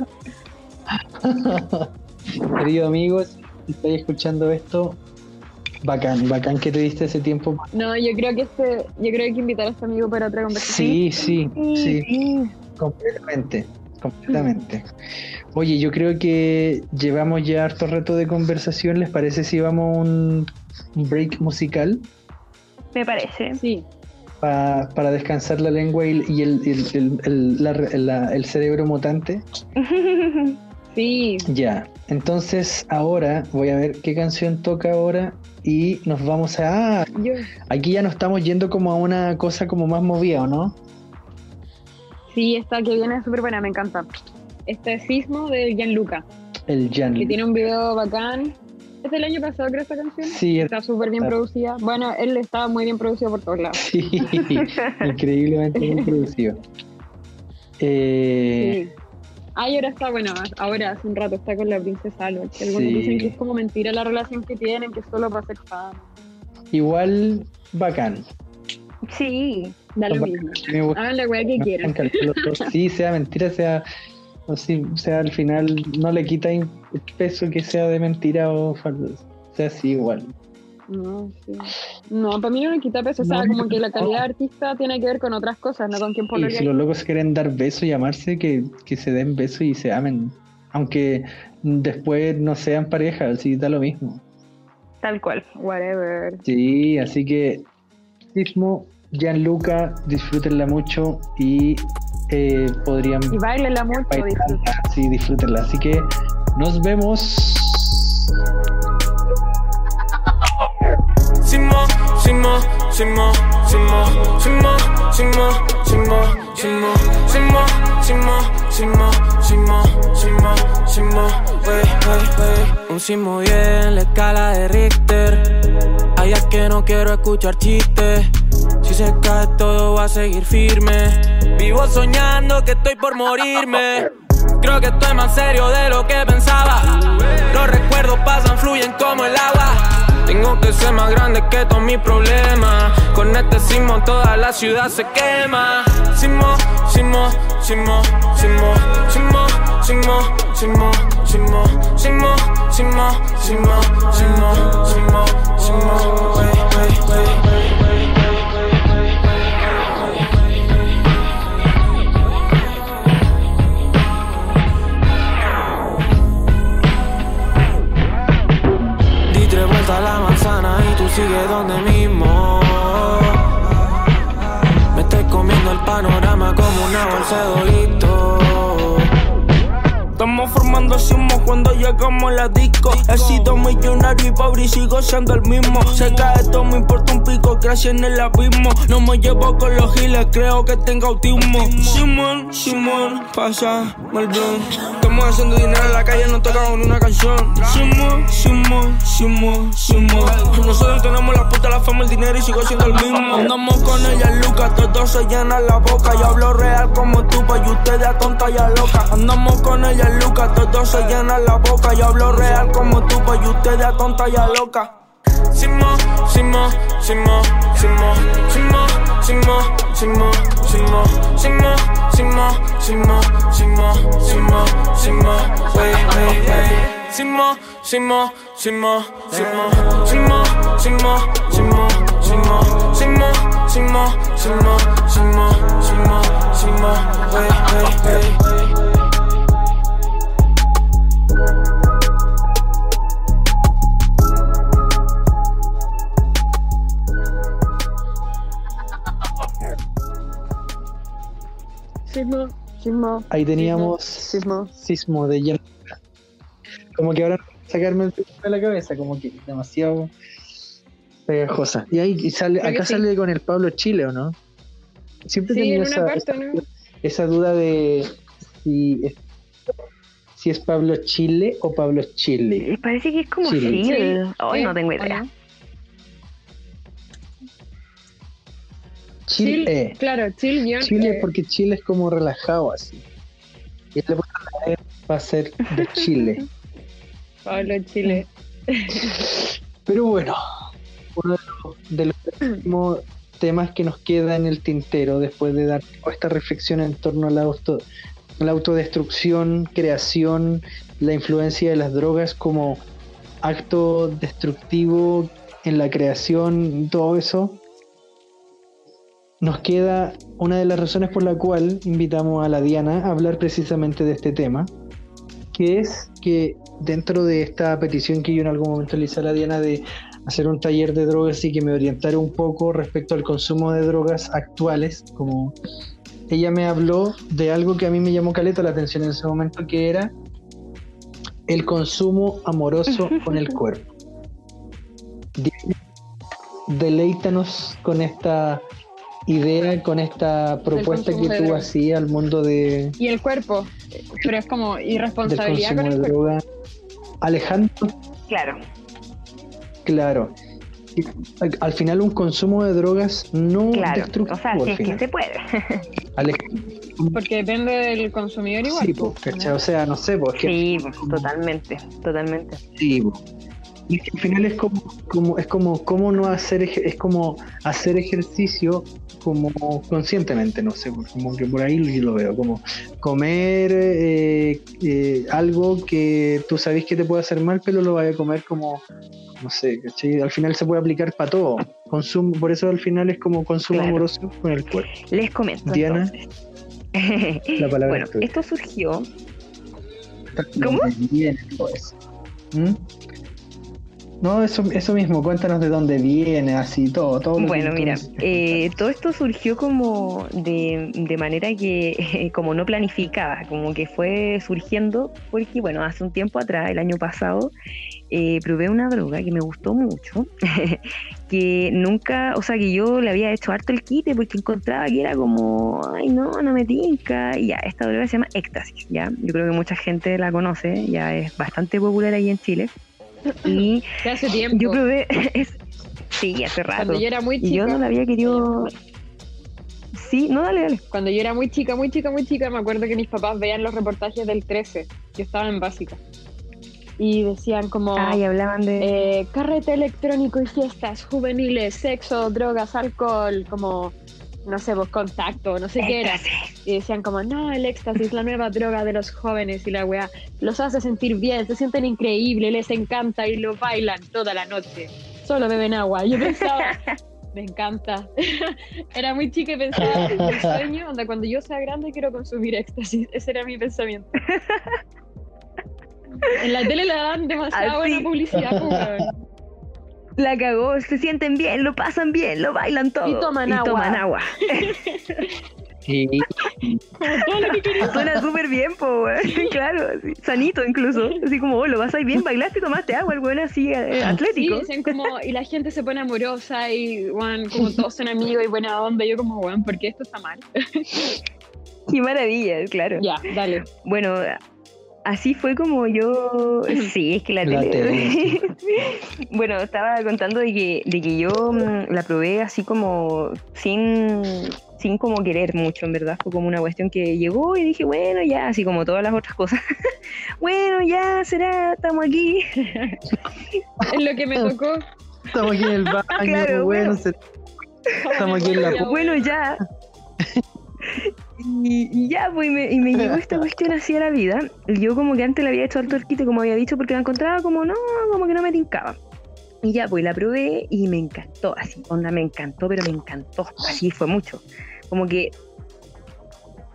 Querido amigos, si estáis escuchando esto, bacán, bacán que te diste ese tiempo. no, yo creo que este, yo creo que hay que invitar a este amigo para otra conversación. Sí, sí, sí. sí. Completamente, completamente. Oye, yo creo que llevamos ya harto reto de conversación. ¿Les parece si vamos a un un break musical Me parece. Sí, pa- para descansar la lengua y, y el, el- el- el- la- la- el cerebro mutante? sí. Ya, entonces ahora voy a ver qué canción toca ahora y nos vamos a... Aquí ya nos estamos yendo como a una cosa como más movida, ¿o no? sí, esta que viene es súper buena, me encanta. Este es Sismo de Gianluca, El Jan. que tiene un video bacán. Es del año pasado, creo, esta canción. Sí, Está súper bien producida. Bueno, él está muy bien producido por todos lados. Sí, increíblemente bien producido. Eh, Sí. Ah, y ahora está, bueno, ahora hace un rato está con la princesa Alba. Que algunos Sí. dicen que es como mentira la relación que tienen, que solo para hacer fama. Igual bacán. sí. Da lo mismo. Hagan la weá que quieran. Sí, sea mentira, sea. O sí, sea, al final no le quita el peso que sea de mentira o falso. Sea así igual. No, sí. No, para mí no le quita peso. O sea, No, como que la calidad de artista tiene que ver con otras cosas, no con quién Y pone si los locos quieren dar besos y amarse, que, que se den besos y se amen. Aunque después no sean pareja, así da lo mismo. Tal cual. Whatever. Sí, así que Sismo, Gianluca, disfrútenla mucho y eh, podrían Y bailenla mucho, bailarla, sí, disfrútenla. Así que nos vemos. Wey, wey, wey. Un sismo bien, la escala de Richter. Es que no quiero escuchar chistes. Si se cae todo va a seguir firme. Vivo soñando que estoy por morirme. Creo que estoy más serio de lo que pensaba. Los recuerdos pasan, fluyen como el agua. Tengo que ser más grande que todos mis problemas. Con este sismo toda la ciudad se quema. Sismo, sismo, sismo, sismo, sismo, sismo, sismo, sismo, sismo, sismo, sismo, sismo, sismo, sismo, wey, sigues donde mismo. Me estoy comiendo el panorama como una bolsa de. Estamos formando sismos cuando llegamos a la disco. He sido millonario y pobre y sigo siendo el mismo. Sé que esto me importa un pico, crecí en el abismo. No me llevo con los giles, creo que tengo autismo. Simón, Simón, pasa, Melbourne. Estamos haciendo dinero en la calle, no tocamos ni una canción. Simón, Simón, Simón, Simón. Nosotros tenemos la puta, la fama, el dinero y sigo siendo el mismo. Andamos con ella, Lucas, todos se llenan la boca. Yo hablo real como tú, pues y ustedes a tonta y a loca. Andamos con ella, Lucas, todos se llenan la boca. Yo hablo real como tú, pues y ustedes a tonta y a loca. Simo, simo, simo, simo, simo, simo, simo, simo, simo, simo, simo, simo, simo, simo, wey. Simo, simo, simo, simo, simo, simo, simo, simo, simo, simo, simo, simo, simo, simo, Sismo, sismo. Ahí teníamos Sismo. sismo de lleno. Como que ahora sacarme el sismo de la cabeza, como que demasiado pegajosa. Y ahí y sale, Creo acá sí. sale con el Pablo Chile, ¿o no? Siempre he Sí, una esa, parte, esa, ¿no? esa duda de si es, si es Pablo Chile o Pablo Chile. Parece que es como Chile. Chile. Hoy Sí, no tengo ¿o idea. Chile. Claro, guion. Chile eh, porque Chile es como relajado así. Y le va a ser de Chile. Pablo Chile. Pero bueno, uno de los, de los temas que nos queda en el tintero después de dar toda esta reflexión en torno a la, auto, la autodestrucción, creación, la influencia de las drogas como acto destructivo en la creación todo eso, nos queda una de las razones por la cual invitamos a la Diana a hablar precisamente de este tema, que es que dentro de esta petición que yo en algún momento le hice a la Diana de hacer un taller de drogas y que me orientara un poco respecto al consumo de drogas actuales, como ella me habló de algo que a mí me llamó caleta la atención en ese momento, que era el consumo amoroso con el cuerpo. Deleítanos con esta idea, con esta propuesta que tú hacías al mundo de, Y el cuerpo. Pero es como irresponsabilidad consumo con de el cuerpo. droga. Alejandro, Claro. claro. Al- Al final un consumo de drogas no Claro. destructivo O sea, si es que final. se puede. Alejandro, Porque depende del consumidor igual. sí, pues. ¿no? O sea, no sé, pues Sí, totalmente, totalmente. Sí, po. Y es que al final es como, como es como cómo no hacer es como hacer ejercicio como conscientemente, no sé, como que por ahí yo lo veo, como comer eh, eh, algo que tú sabes que te puede hacer mal, pero lo vayas a comer como, no sé, ¿cachai? al final se puede aplicar para todo. Consumo, por eso al final es como consumo Claro. amoroso con el cuerpo. Les comento. Diana, entonces. la palabra bueno, es esto surgió. ¿Cómo? Bien, todo eso. ¿Mm? No, eso, eso mismo, cuéntanos de dónde viene, así, todo, todo. Bueno, mira, eh, todo esto surgió como de, de manera que, como no planificada, como que fue surgiendo, porque bueno, hace un tiempo atrás, el año pasado, eh, probé una droga que me gustó mucho, que nunca, o sea, que yo le había hecho harto el quite porque encontraba que era como, ay, no, no me tinca, y ya, esta droga se llama éxtasis, ya, yo creo que mucha gente la conoce, ya es bastante popular ahí en Chile, y hace tiempo. yo probé, es, sí, hace rato. Cuando yo era muy Y chica. yo no la había querido. Sí, no, dale, dale. Cuando yo era muy chica, muy chica, muy chica, me acuerdo que mis papás veían los reportajes del 13. Yo estaba en básica. Y decían como Ah, y hablaban de. eh, carrete electrónico y fiestas juveniles, sexo, drogas, alcohol, como no sé, vos contacto, no sé qué era. Éxtasis. Y decían como, no, el éxtasis, la nueva droga de los jóvenes y la weá. Los hace sentir bien, se sienten increíbles, les encanta y lo bailan toda la noche. Solo beben agua. Yo pensaba, me encanta. era muy chica y pensaba, mi sueño, onda, cuando yo sea grande quiero consumir éxtasis. Ese era mi pensamiento. En la tele le dan demasiada Así. buena publicidad, pues. La cagó, se sienten bien, lo pasan bien, lo bailan todo. Y toman agua. toman agua. Sí, Como todo lo que quería. Suena súper bien, po, weón. Claro, así, sanito incluso. Así como, oh, lo vas ahí bien, bailaste y tomaste agua, el weón así eh, Sí, atlético. dicen como, y la gente se pone amorosa y, weón, como todos son amigos y buena onda. Y yo como, weón, ¿por qué esto está mal? Qué maravilla, claro. Ya, dale. Bueno, así fue como yo. Sí, es que la, La tele. tele, bueno, estaba contando de que, de que yo mm, la probé así como sin, sin como querer mucho, en verdad. Fue como una cuestión que llegó y dije, bueno, ya, así como todas las otras cosas. bueno, ya será, estamos aquí. Es lo que me tocó. estamos aquí en el baño, Claro, bueno, bueno. se- estamos aquí en la bueno, ya. Y, ya, pues, y me, llegó esta cuestión así a la vida. Yo como que antes le había hecho alto el quite, como había dicho, porque la encontraba como, no, como que no me tincaba. Y ya, pues la probé y me encantó, así, onda, me encantó, pero me encantó, así fue mucho. Como que,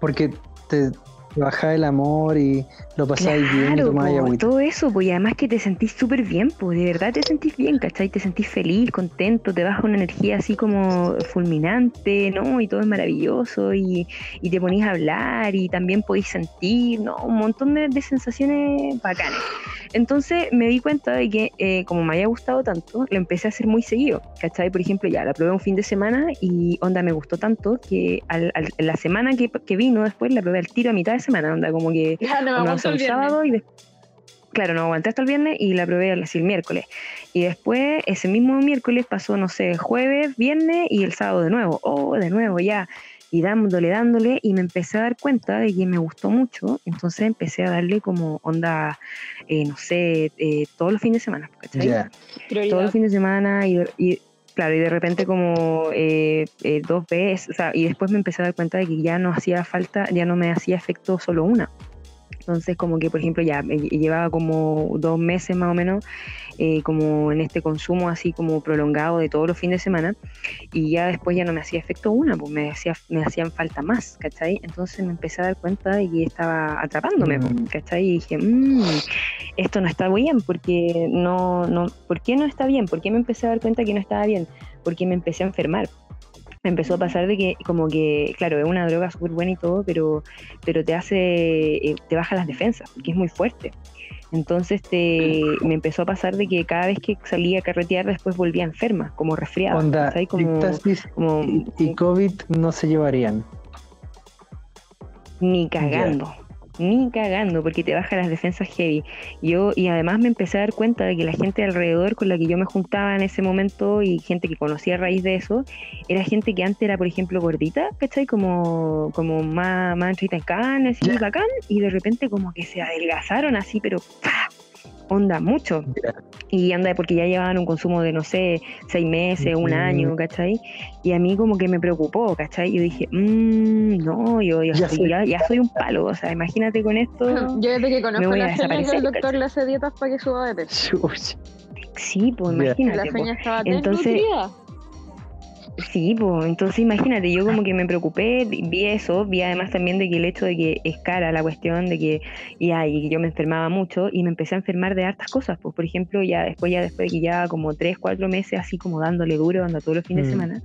porque te bajaba el amor y lo bien y claro, tomabas po, agüita. todo eso, pues y además que te sentís súper bien, pues de verdad te sentís bien, ¿cachai? Te sentís feliz, contento, te baja una energía así como fulminante, ¿no? Y todo es maravilloso y, y te ponís a hablar y también podéis sentir, ¿no? Un montón de, de sensaciones bacanas. Entonces me di cuenta de que eh, como me había gustado tanto, lo empecé a hacer muy seguido, ¿cachai? Por ejemplo, ya la probé un fin de semana y onda me gustó tanto que al- al- la semana que, que vino después la probé al tiro a mitad de semana, onda como que Ya no un el sábado y des- claro, no aguanté hasta el viernes y la probé así el miércoles. Y después ese mismo miércoles pasó, no sé, jueves, viernes y el sábado de nuevo. Oh, de nuevo ya. Y dándole, dándole, y me empecé a dar cuenta de que me gustó mucho. Entonces empecé a darle como onda, eh, no sé, eh, todos los fines de semana. ¿cachai? Todos los fines de semana y, y, claro, y de repente como eh, eh, dos veces, o sea, y después me empecé a dar cuenta de que ya no hacía falta, ya no me hacía efecto solo una. Entonces como que, por ejemplo, ya me llevaba como dos meses más o menos eh, como en este consumo así como prolongado de todos los fines de semana y ya después ya no me hacía efecto una, pues me, hacía, me hacían falta más, ¿cachai? Entonces me empecé a dar cuenta de que estaba atrapándome, pues, Mm. ¿cachai? Y dije, "Mm, esto no está bien, porque no, no, ¿por qué no está bien? ¿Por qué me empecé a dar cuenta que no estaba bien? Porque me empecé a enfermar. Me empezó a pasar de que, como que, claro, es una droga súper buena y todo, pero, pero te hace, eh, te baja las defensas, porque es muy fuerte. Entonces te, me empezó a pasar de que cada vez que salía a carretear después volvía enferma, como resfriada. Onda. Como, como y, y COVID no se llevarían. Ni cagando. Ni cagando, porque te baja las defensas heavy. Yo, y además me empecé a dar cuenta de que la gente alrededor con la que yo me juntaba en ese momento y gente que conocía a raíz de eso, era gente que antes era, por ejemplo, gordita, ¿cachai? Como, como más, más en carne, así, Ya. bacán, y de repente como que se adelgazaron así, pero ¡pah! Onda mucho. Y anda porque ya llevaban un consumo de, no sé, seis meses, un año, ¿cachai? Y a mí como que me preocupó, ¿cachai? Yo dije, mmm, no, yo, yo Ya soy- ya, ya soy un palo, o sea, imagínate con esto. Yo desde que conozco la Feña que el doctor ¿cachai? le hace dietas para que suba de peso. Sí, pues. La imagínate. Feña estaba Entonces- desnutrida. Sí, pues, entonces imagínate, yo como que me preocupé, vi eso, vi además también de que el hecho de que es cara la cuestión de que ya, y yo me enfermaba mucho y me empecé a enfermar de hartas cosas, pues por ejemplo, ya después, ya después de que ya como tres, cuatro meses así como dándole duro, anda todos los fines de Mm. semana,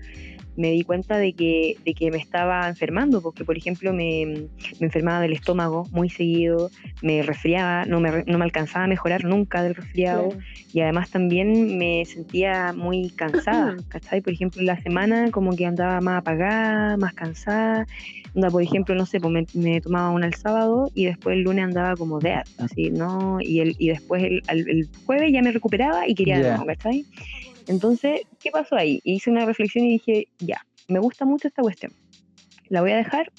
me di cuenta de que, de que me estaba enfermando, porque por ejemplo me, me enfermaba del estómago muy seguido, me resfriaba, no me, no me alcanzaba a mejorar nunca del resfriado, Claro. y además también me sentía muy cansada, ¿cachai? Por ejemplo, en la semana como que andaba más apagada, más cansada. Onda, por ejemplo, no sé, pues me, me tomaba una el sábado y después el lunes andaba como dead, así, ¿no? Y, el, y después el, el jueves ya me recuperaba y quería Ya. nuevo, ¿cachai? Entonces, ¿qué pasó ahí? Hice una reflexión y dije, ya, me gusta mucho esta cuestión. ¿La voy a dejar?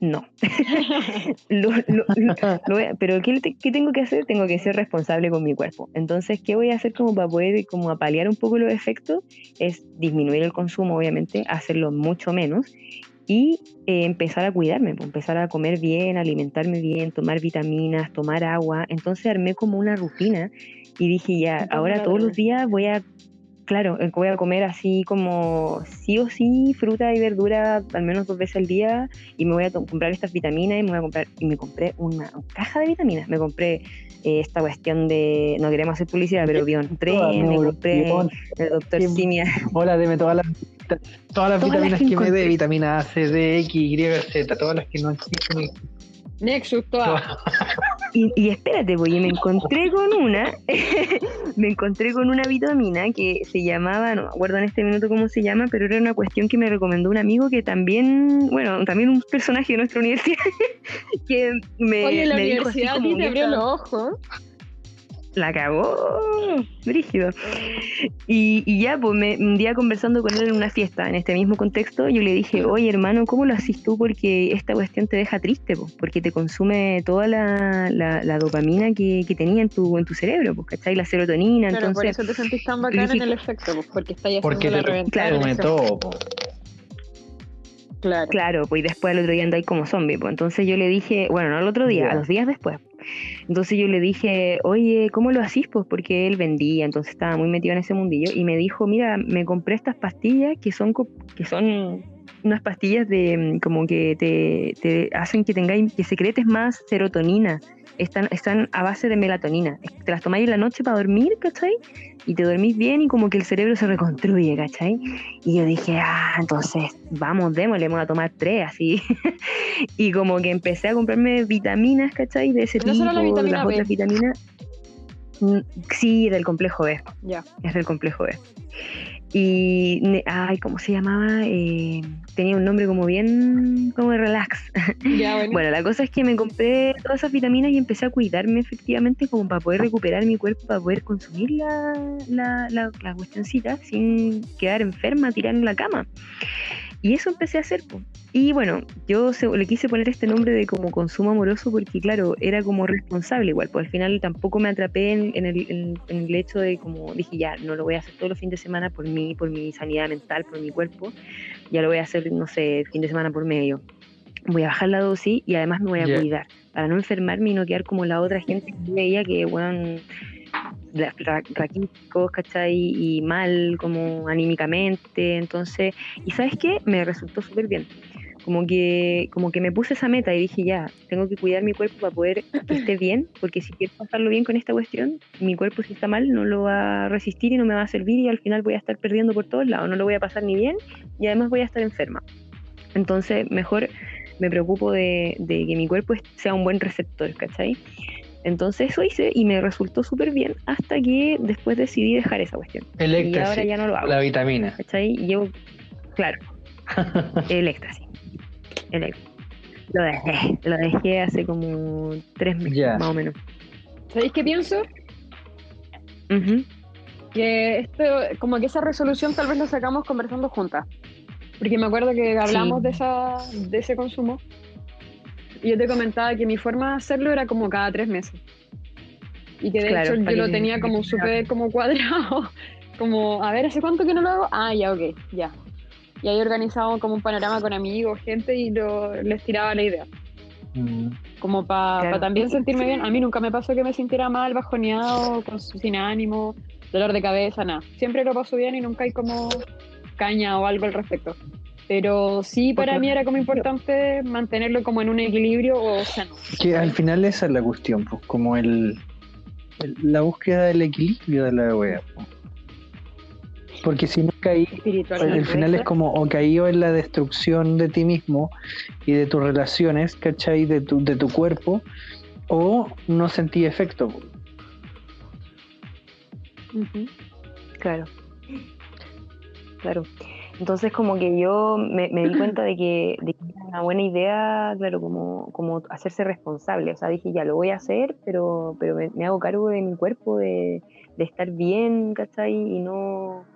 No. Lo- lo- lo a- pero ¿qué, te- qué tengo que hacer? Tengo que ser responsable con mi cuerpo. Entonces, ¿qué voy a hacer como para poder como apalear un poco los efectos? Es disminuir el consumo, obviamente, hacerlo mucho menos y eh, empezar a cuidarme, pues, empezar a comer bien, alimentarme bien, tomar vitaminas, tomar agua. Entonces armé como una rutina y dije ya, ahora todos los días voy a, claro, eh, voy a comer así como sí o sí fruta y verdura al menos dos veces al día y me voy a comprar estas vitaminas y me voy a comprar, y me compré una caja de vitaminas, me compré eh, esta cuestión de, no queremos hacer publicidad, pero Bion 3, me compré Neurobión. el doctor Simia. Hola, deme todas las, todas las Todas las vitaminas que que, me dé, vitamina A, C, D, X, Y, Z, todas las que no existen. Nexus, toda. Y, y espérate, pues, y me encontré con una, me encontré con una vitamina que se llamaba, no me acuerdo en este minuto cómo se llama, pero era una cuestión que me recomendó un amigo que también, bueno, también un personaje de nuestra universidad, que me, Oye, la me dijo así universidad a ti te abrió "Mira, los ojos. La cagó, brígido. Y, y ya, pues me, un día conversando con él en una fiesta, en este mismo contexto, yo le dije, oye hermano, ¿cómo lo haces tú? Porque esta cuestión te deja triste, pues, porque te consume toda la, la, la dopamina que, que tenía en tu, en tu cerebro, pues, ¿cachai? La serotonina, Claro, por entonces... eso te sentís tan bacán dije- en el efecto, pues, porque estáis haciendo Porque la te claro, todo. po. Claro. Claro, pues y después al otro día andáis como zombie, pues entonces yo le dije, bueno, no al otro día, a los días después. Entonces yo le dije, oye, ¿cómo lo hacís? Pues porque él vendía, entonces estaba muy metido en ese mundillo y me dijo, mira, me compré estas pastillas que son, que son unas pastillas de mm, como que te, te hacen que tengáis, que secretes más serotonina. Están, están a base de melatonina. Te las tomáis en la noche para dormir, ¿cachai? Y te dormís bien y como que el cerebro se reconstruye, ¿cachai? Y yo dije, ah, entonces vamos, démosle, vamos a tomar tres, así. y como que empecé a comprarme vitaminas, ¿cachai? De ese ¿No tipo, será la vitamina las B? otras vitaminas. Mm, Sí, del complejo B, Ya. es del complejo B. Y, ay, ¿cómo se llamaba? Eh, tenía un nombre como bien, como relax. Ya, bueno. Bueno, la cosa es que me compré todas esas vitaminas y empecé a cuidarme efectivamente como para poder recuperar mi cuerpo, para poder consumir la, la, la, la cuestioncita sin quedar enferma, tirar en la cama. Y eso empecé a hacer. po. Y bueno, yo se- le quise poner este nombre de como consumo amoroso porque claro, era como responsable igual, pues al final tampoco me atrapé en, en el, en- en el hecho de como dije ya, no lo voy a hacer todos los fines de semana por mí, por mi sanidad mental, por mi cuerpo, ya lo voy a hacer, no sé, fin de semana por medio voy a bajar la dosis y además me voy a cuidar para no enfermarme y no quedar como la otra gente que veía que, bueno, raquíticos, ¿cachai? Y mal como anímicamente. Entonces, ¿y sabes qué? Me resultó súper bien. Como que, como que me puse esa meta y dije, ya, tengo que cuidar mi cuerpo para poder que esté bien, porque si quiero pasarlo bien con esta cuestión, mi cuerpo si está mal no lo va a resistir y no me va a servir y al final voy a estar perdiendo por todos lados, no lo voy a pasar ni bien y además voy a estar enferma. Entonces, mejor me preocupo de, de que mi cuerpo sea un buen receptor, ¿cachai? Entonces eso hice y me resultó súper bien hasta que después decidí dejar esa cuestión. El Y éxtasis, ahora ya no lo hago. la vitamina. ¿Cachai? Y Llevo, claro, el éxtasis. El éxtasis. Lo dejé, lo dejé hace como tres meses, Ya. más o menos. ¿Sabéis qué pienso? Ujú. Que esto, como que esa resolución tal vez la sacamos conversando juntas. Porque me acuerdo que hablamos Sí. de, esa, de ese consumo. Y yo te comentaba que mi forma de hacerlo era como cada tres meses. Y que de Claro, hecho yo lo tenía como súper como cuadrado. Como, a ver, ¿hace cuánto que no lo hago? Ah, ya, ok, ya. Y ahí organizábamos como un panorama con amigos, gente, y lo, les tiraba la idea. Mm. Como para Claro. también sentirme bien. A mí nunca me pasó que me sintiera mal, bajoneado, con, sin ánimo, dolor de cabeza, nada. Siempre lo paso bien y nunca hay como caña o algo al respecto. Pero sí, para Porque- mí era como importante mantenerlo como en un equilibrio o sano. Que al final esa es la cuestión, pues, como el, el- la búsqueda del equilibrio de la wea. pues. Porque si no caí, al final es como o caído en la destrucción de ti mismo y de tus relaciones, ¿cachai? De tu, de tu cuerpo, o no sentí efecto. Claro. Claro. Entonces como que yo me, me di cuenta de que, de que era una buena idea, claro, como, como hacerse responsable. O sea, dije, ya lo voy a hacer, pero, pero me, me hago cargo de mi cuerpo, de, de estar bien, ¿cachai? Y no,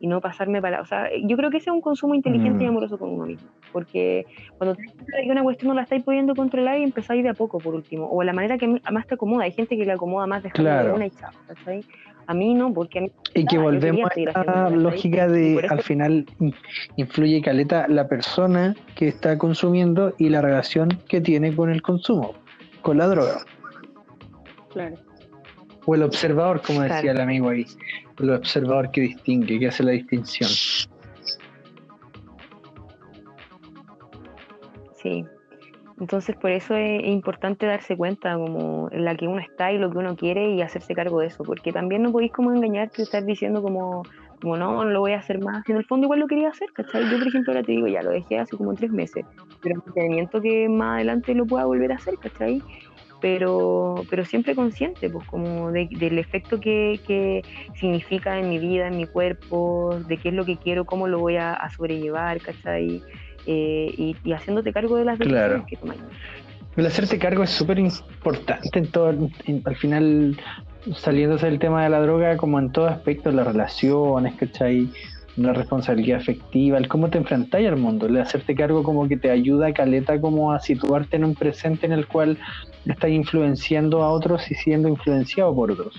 y no pasarme para... O sea, yo creo que ese es un consumo inteligente y Mm. amoroso con uno mismo. Porque cuando te das cuenta de que una cuestión no la estáis pudiendo controlar y empezáis de a poco, por último. O la manera que más te acomoda. Hay gente que le acomoda más dejarlo Claro. de una y chao, ¿cachai? A mí no, porque a mí Y que volvemos a esta lógica de al final in- influye caleta la persona que está consumiendo y la relación que tiene con el consumo, con la droga. Claro. O el observador, como decía Claro. el amigo ahí. El observador que distingue, que hace la distinción. Sí. Entonces, por eso es, importante darse cuenta como en la que uno está y lo que uno quiere y hacerse cargo de eso, porque también no podéis como engañarte y estar diciendo como, como no, no lo voy a hacer más. En el fondo igual lo quería hacer, ¿cachai? Yo, por ejemplo, ahora te digo, ya lo dejé hace como tres meses, pero me miento que más adelante lo pueda volver a hacer, ¿cachai? Pero, pero siempre consciente, pues, como de- del efecto que, que significa en mi vida, en mi cuerpo, de qué es lo que quiero, cómo lo voy a, a sobrellevar, ¿cachai? Eh, y, y haciéndote cargo de las decisiones Claro. que tomas. El hacerte cargo es súper importante en todo, en- al final saliéndose del tema de la droga como en todo aspecto, las relaciones, ¿cachai? La responsabilidad afectiva, el cómo te enfrentáis al mundo, el hacerte cargo como que te ayuda caleta como a situarte en un presente en el cual estás influenciando a otros y siendo influenciado por otros.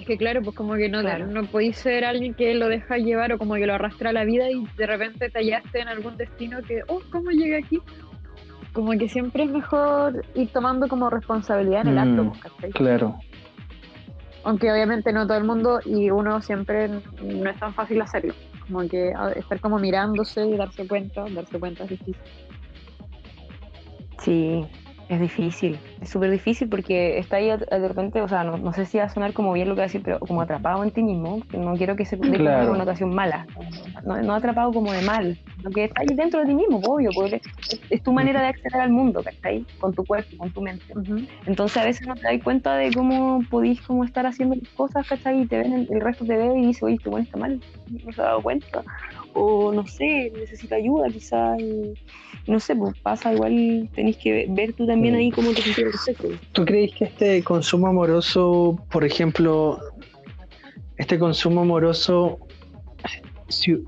Es que claro, pues como que no, Claro. no podéis ser alguien que lo deja llevar o como que lo arrastra a la vida y de repente te hallaste en algún destino que, oh, ¿cómo llegué aquí? Como que siempre es mejor ir tomando como responsabilidad en el Mm. acto, pues, ¿cachai? Claro, Aunque obviamente no todo el mundo y uno siempre no es tan fácil hacerlo. Como que estar como mirándose y darse cuenta, darse cuenta es difícil. Sí, es difícil, es súper difícil porque está ahí de repente, o sea, no, no sé si va a sonar como bien lo que voy a decir, pero como atrapado en ti mismo, que no quiero que se dé Claro. una connotación mala, no, no atrapado como de mal, lo que está ahí dentro de ti mismo, obvio, porque es, es tu manera de acceder al mundo, ¿cachai? Con tu cuerpo, con tu mente. Entonces a veces no te das cuenta de cómo podís como estar haciendo las cosas, ¿cachai? Y te ven, el, el resto te ve y dice, oye, este bueno está mal, no se ha dado cuenta. O no sé, necesita ayuda quizás. Y, no sé, pues pasa igual, tenés que ve- ver tú también ahí cómo te sientes al respecto. ¿Tú crees que este consumo amoroso, por ejemplo, este consumo amoroso, si,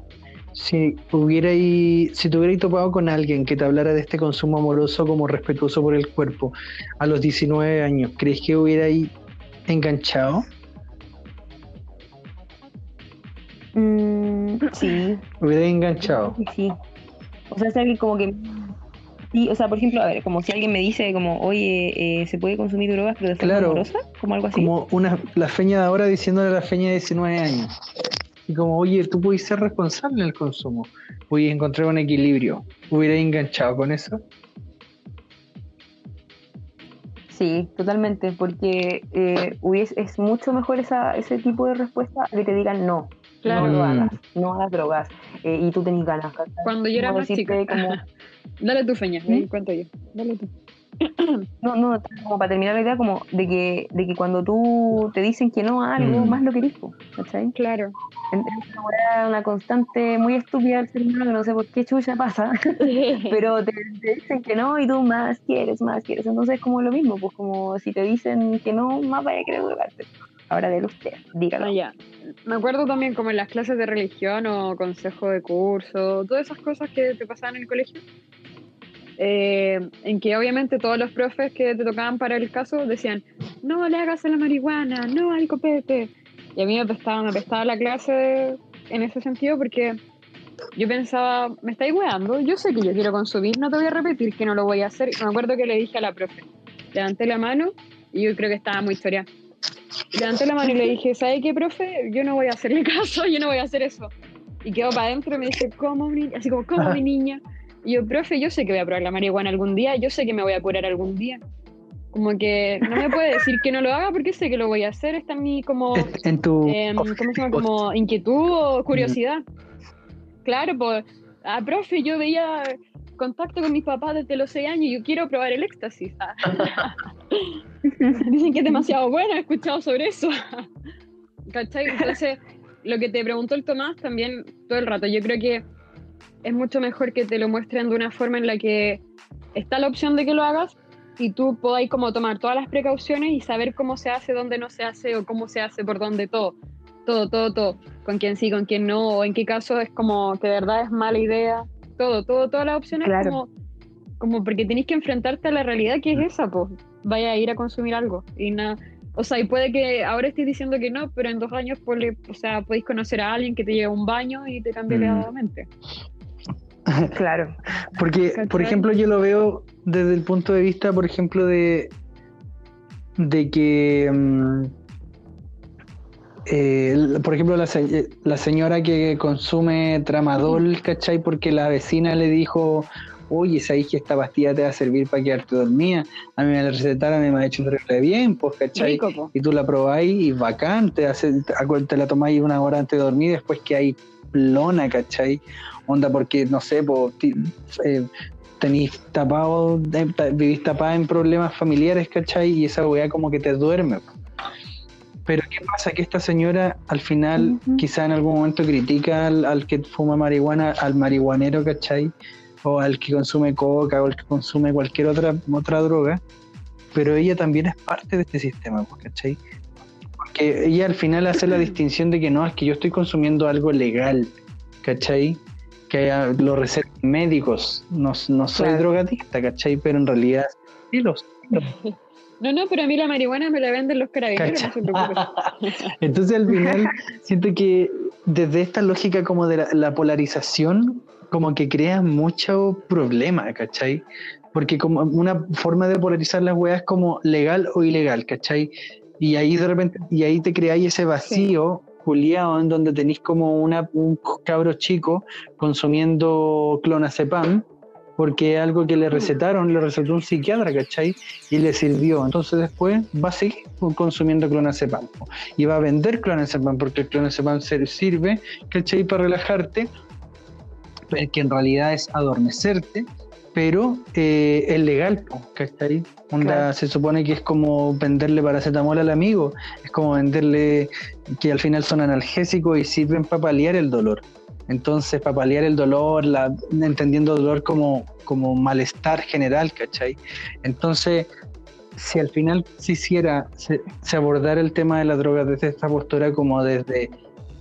si hubierais, si te hubierais topado con alguien que te hablara de este consumo amoroso como respetuoso por el cuerpo a los 19 años, ¿crees que hubierais enganchado? Mm, sí, Hubierais enganchado. Sí, sí. O sea, si alguien como que... Sí, o sea, por ejemplo, a ver, como si alguien me dice como, oye, eh, ¿se puede consumir drogas pero de forma Claro. amorosa? Como algo así. Como una, la feña de ahora diciéndole a la feña de 19 años. Y como, oye, tú puedes ser responsable en el consumo. Puedes encontrar un equilibrio. ¿Hubierais enganchado con eso? Sí, totalmente, porque eh, es mucho mejor esa, ese tipo de respuesta a que te digan no, Claro. no lo hagas, no hagas drogas, eh, y tú tenés ganas. Cuando yo era más chica. como- Dale tu feña, ¿Mm? ahí cuento yo. Dale tú. no, no, como para terminar la idea, como de que, de que cuando tú te dicen que no a algo, Mm. más lo querís, po, ¿cachai? Claro. Es una, constante muy estúpida del ser humano, no sé por qué chucha pasa, pero te, te dicen que no y tú más quieres, más quieres. Entonces es como lo mismo, pues como si te dicen que no, más vaya a querer drogarte. Ahora de usted, dígalo. Ah, ya. Me acuerdo también como en las clases de religión o consejo de curso, todas esas cosas que te pasaban en el colegio, eh, en que obviamente todos los profes que te tocaban para el caso decían, no le hagas a la marihuana, no al copete. Y a mí me apestaba, me apestaba la clase en ese sentido porque yo pensaba, me estáis weando, yo sé que yo quiero consumir, no te voy a repetir que no lo voy a hacer. Me acuerdo que le dije a la profe, levanté la mano y yo creo que estaba muy historia. Levanté la mano y le dije, ¿sabe qué, profe? Yo no voy a hacerle caso, yo no voy a hacer eso. Y quedó para adentro y me dice, ¿cómo, mi niña? Así como, ¿cómo, mi niña? Y yo, profe, yo sé que voy a probar la marihuana algún día, yo sé que me voy a curar algún día. Como que no me puede decir que no lo haga porque sé que lo voy a hacer. Está en mi como, En tu. em, ¿cómo se llama? Como inquietud o curiosidad. Claro, pues, ah, profe, yo veía contacto con mis papás desde los seis años y yo quiero probar el éxtasis. Dicen que es demasiado bueno, he escuchado sobre eso. ¿Cachai? Entonces, lo que te preguntó el Tomás también todo el rato, yo creo que es mucho mejor que te lo muestren de una forma en la que está la opción de que lo hagas y tú podáis como tomar todas las precauciones y saber cómo se hace, dónde no se hace o cómo se hace, por dónde todo. Todo, todo, todo. Con quién sí, con quién no, o en qué caso es como que de verdad es mala idea. Todo, todo, todas las opciones Claro. como, como porque tenéis que enfrentarte a la realidad que es esa, pues. Vaya a ir a consumir algo y nada. O sea, y puede que ahora estés diciendo que no, pero en dos años, pues, le- o sea, podéis conocer a alguien que te lleve a un baño y te cambie Mm. la mente. Claro. Porque, por ejemplo, yo lo veo desde el punto de vista, por ejemplo, de, de que, mm, eh, por ejemplo, la, se- eh, la señora que consume tramadol, ¿cachai? Porque la vecina le dijo, oye, sabéis que esta pastilla te va a servir para quedarte dormida. A mí me la recetaron y me ha hecho terrible bien, pues, ¿cachai? Rico, po. y tú la probáis y bacán, te, hace, te, la tomáis una hora antes de dormir, después que hay lona, ¿cachai? Onda, porque no sé, pues, ti- eh, tenéis tapado, eh, vivís tapada en problemas familiares, ¿cachai? Y esa weá como que te duerme. po. Pero ¿qué pasa? Que esta señora al final quizá en algún momento critica al, al que fuma marihuana, al marihuanero, ¿cachai? O al que consume coca o al que consume cualquier otra, otra droga, pero ella también es parte de este sistema, pues, ¿cachai? Porque ella al final hace la distinción de que no, es que yo estoy consumiendo algo legal, ¿cachai? Que lo recetan médicos, no, no soy Claro. drogadicta, ¿cachai? Pero en realidad sí lo soy. No, no, pero a mí la marihuana me la venden los carabineros, no se. Entonces al final siento que desde esta lógica como de la, la polarización, como que crea mucho problema, ¿cachai? Porque como una forma de polarizar las weas es como legal o ilegal, ¿cachai? Y ahí de repente, y ahí te creáis ese vacío, culiao, en donde tenéis como una, un cabro chico consumiendo clonazepam, porque es algo que le recetaron, le recetó un psiquiatra, ¿cachai? Y le sirvió. Entonces después va a seguir consumiendo clonazepam. Y va a vender clonazepam, porque el clonazepam sirve, ¿cachai? Para relajarte, que en realidad es adormecerte, pero eh, es legal, ¿cachai? Onda, Claro. Se supone que es como venderle paracetamol al amigo, es como venderle que al final son analgésicos y sirven para paliar el dolor. Entonces, para paliar el dolor, la, entendiendo dolor como, como malestar general, ¿cachai? Entonces, si al final se hiciera, se, abordara el tema de la droga desde esta postura como desde,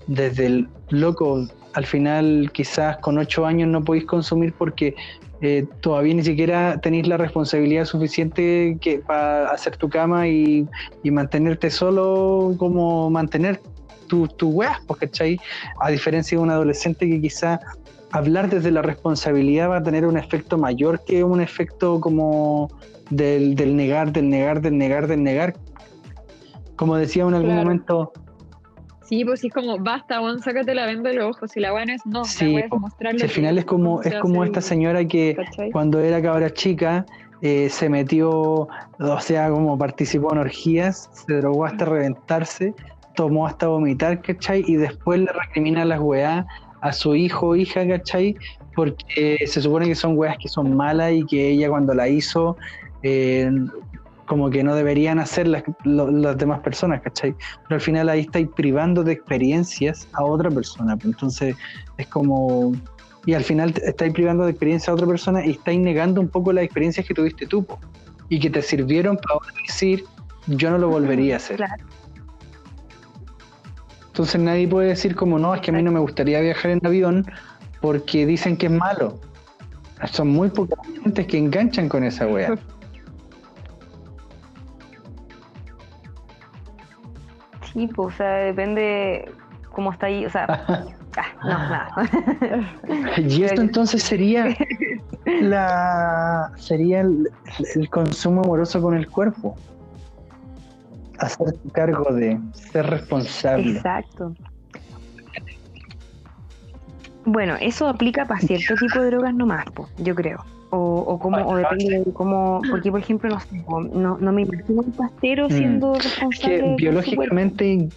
desde el loco, al final quizás con ocho años no podéis consumir porque eh, todavía ni siquiera tenéis la responsabilidad suficiente para hacer tu cama y, y mantenerte solo como mantener tu, tu weas, pues, ¿cachai? A diferencia de un adolescente que quizá hablar desde la responsabilidad va a tener un efecto mayor que un efecto como del, del negar, del negar, del negar, del negar. Como decía en algún Claro. momento, Sí, pues es como, basta, Juan, sácate la venda de los ojos. Si la buena es no, Sí, la mostrarle. si al final es como, es como esta señora que ¿cachai? cuando era cabra chica eh, se metió, o sea, como participó en orgías, se drogó hasta reventarse, tomó hasta vomitar, ¿cachai? Y después le recrimina las weás a su hijo o hija, ¿cachai? Porque se supone que son weas que son malas y que ella cuando la hizo, eh, como que no deberían hacer las, demás personas, ¿cachai? Pero al final ahí estáis privando de experiencias a otra persona. pues, Entonces es como... Y al final estáis privando de experiencia a otra persona y estáis negando un poco las experiencias que tuviste tú y que te sirvieron para decir, yo no lo volvería a hacer. Claro. Entonces nadie puede decir como no, es que a mí no me gustaría viajar en avión porque dicen que es malo. Son muy pocas gentes que enganchan con esa wea. Sí, pues, o sea, depende cómo está ahí, o sea, ah, no, nada. Y esto entonces sería la sería el, el consumo amoroso con el cuerpo. Hacer cargo de ser responsable. Exacto. Bueno, eso aplica para cierto tipo de drogas nomás, po, yo creo. O, o, como, o depende de cómo, porque por ejemplo, no, sé, no, no me imagino un pastero Mm. siendo Es responsable. que biológicamente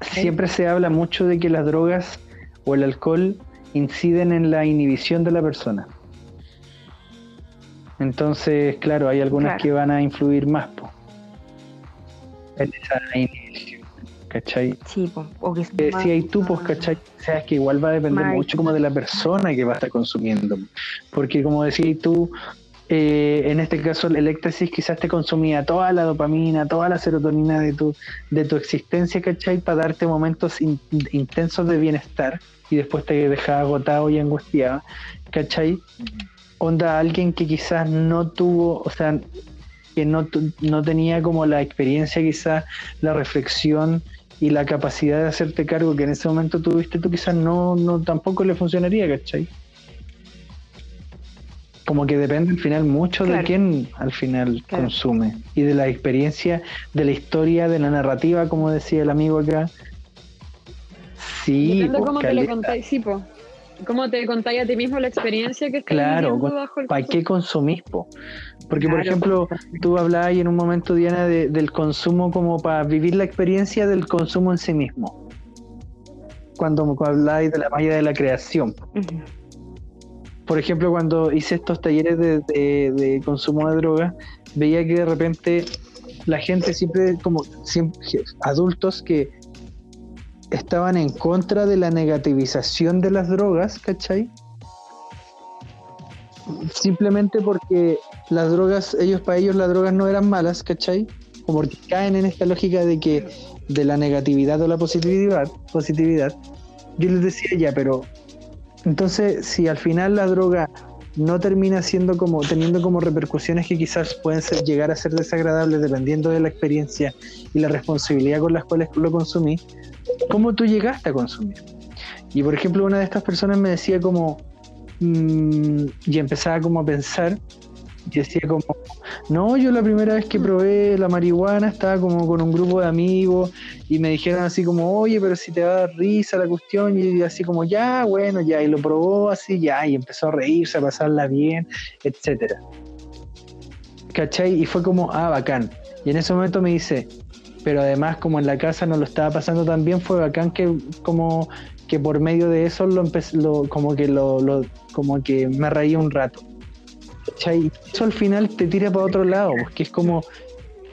siempre se habla mucho de que las drogas o el alcohol inciden en la inhibición de la persona. Entonces, claro, hay algunas Claro. que van a influir más po. ¿Cachai? Sí, po, o que Que si hay tú, pues, ¿cachai? O sea, es que igual va a depender Mal. mucho como de la persona que va a estar consumiendo. Porque como decías tú, eh, en este caso el éxtasis quizás te consumía toda la dopamina, toda la serotonina de tu, de tu existencia, ¿cachai? Para darte momentos in- intensos de bienestar y después te dejaba agotado y angustiado, ¿cachai? Onda alguien que quizás no tuvo, o sea, que no, no tenía como la experiencia, quizás la reflexión y la capacidad de hacerte cargo que en ese momento tuviste tú quizás no, no tampoco le funcionaría, ¿cachai? Como que depende al final mucho de quién al final Claro. consume y de la experiencia, de la historia, de la narrativa, como decía el amigo acá. Sí, Depende cómo te lo contáis, sí, po. Cómo te contáis a ti mismo la experiencia que estás Claro, bajo el ¿para qué consumís? po? Porque, por ejemplo, tú hablabas en un momento, Diana, de- del consumo como para vivir la experiencia del consumo en sí mismo. Cuando, hablabas de la malla de la creación. Por ejemplo, cuando hice estos talleres de, de- de consumo de drogas, veía que de repente la gente siempre, como siempre, adultos que estaban en contra de la negativización de las drogas, ¿cachai? Simplemente porque las drogas, ellos para ellos las drogas no eran malas, ¿cachai? Como porque caen en esta lógica de que de la negatividad o la positividad, positividad. Yo les decía ya, pero entonces, si al final la droga no termina siendo como teniendo como repercusiones que quizás pueden ser, llegar a ser desagradables dependiendo de la experiencia y la responsabilidad con las cuales lo consumí, ¿cómo tú llegaste a consumir? Y por ejemplo, una de estas personas me decía como, mm, y empezaba como a pensar, y decía como, no, yo la primera vez que probé la marihuana estaba como con un grupo de amigos y me dijeron así como, oye, pero si te va a dar risa la cuestión, y así como, ya, bueno, ya, y lo probó así, ya, y empezó a reírse, a pasarla bien, etcétera. ¿Cachai? Y fue como, ah, bacán. Y en ese momento me dice, pero además como en la casa no lo estaba pasando tan bien, fue bacán que como que por medio de eso lo lo, como que lo, como que me reía un rato. ¿Cachai? Eso al final te tira para otro lado, porque es como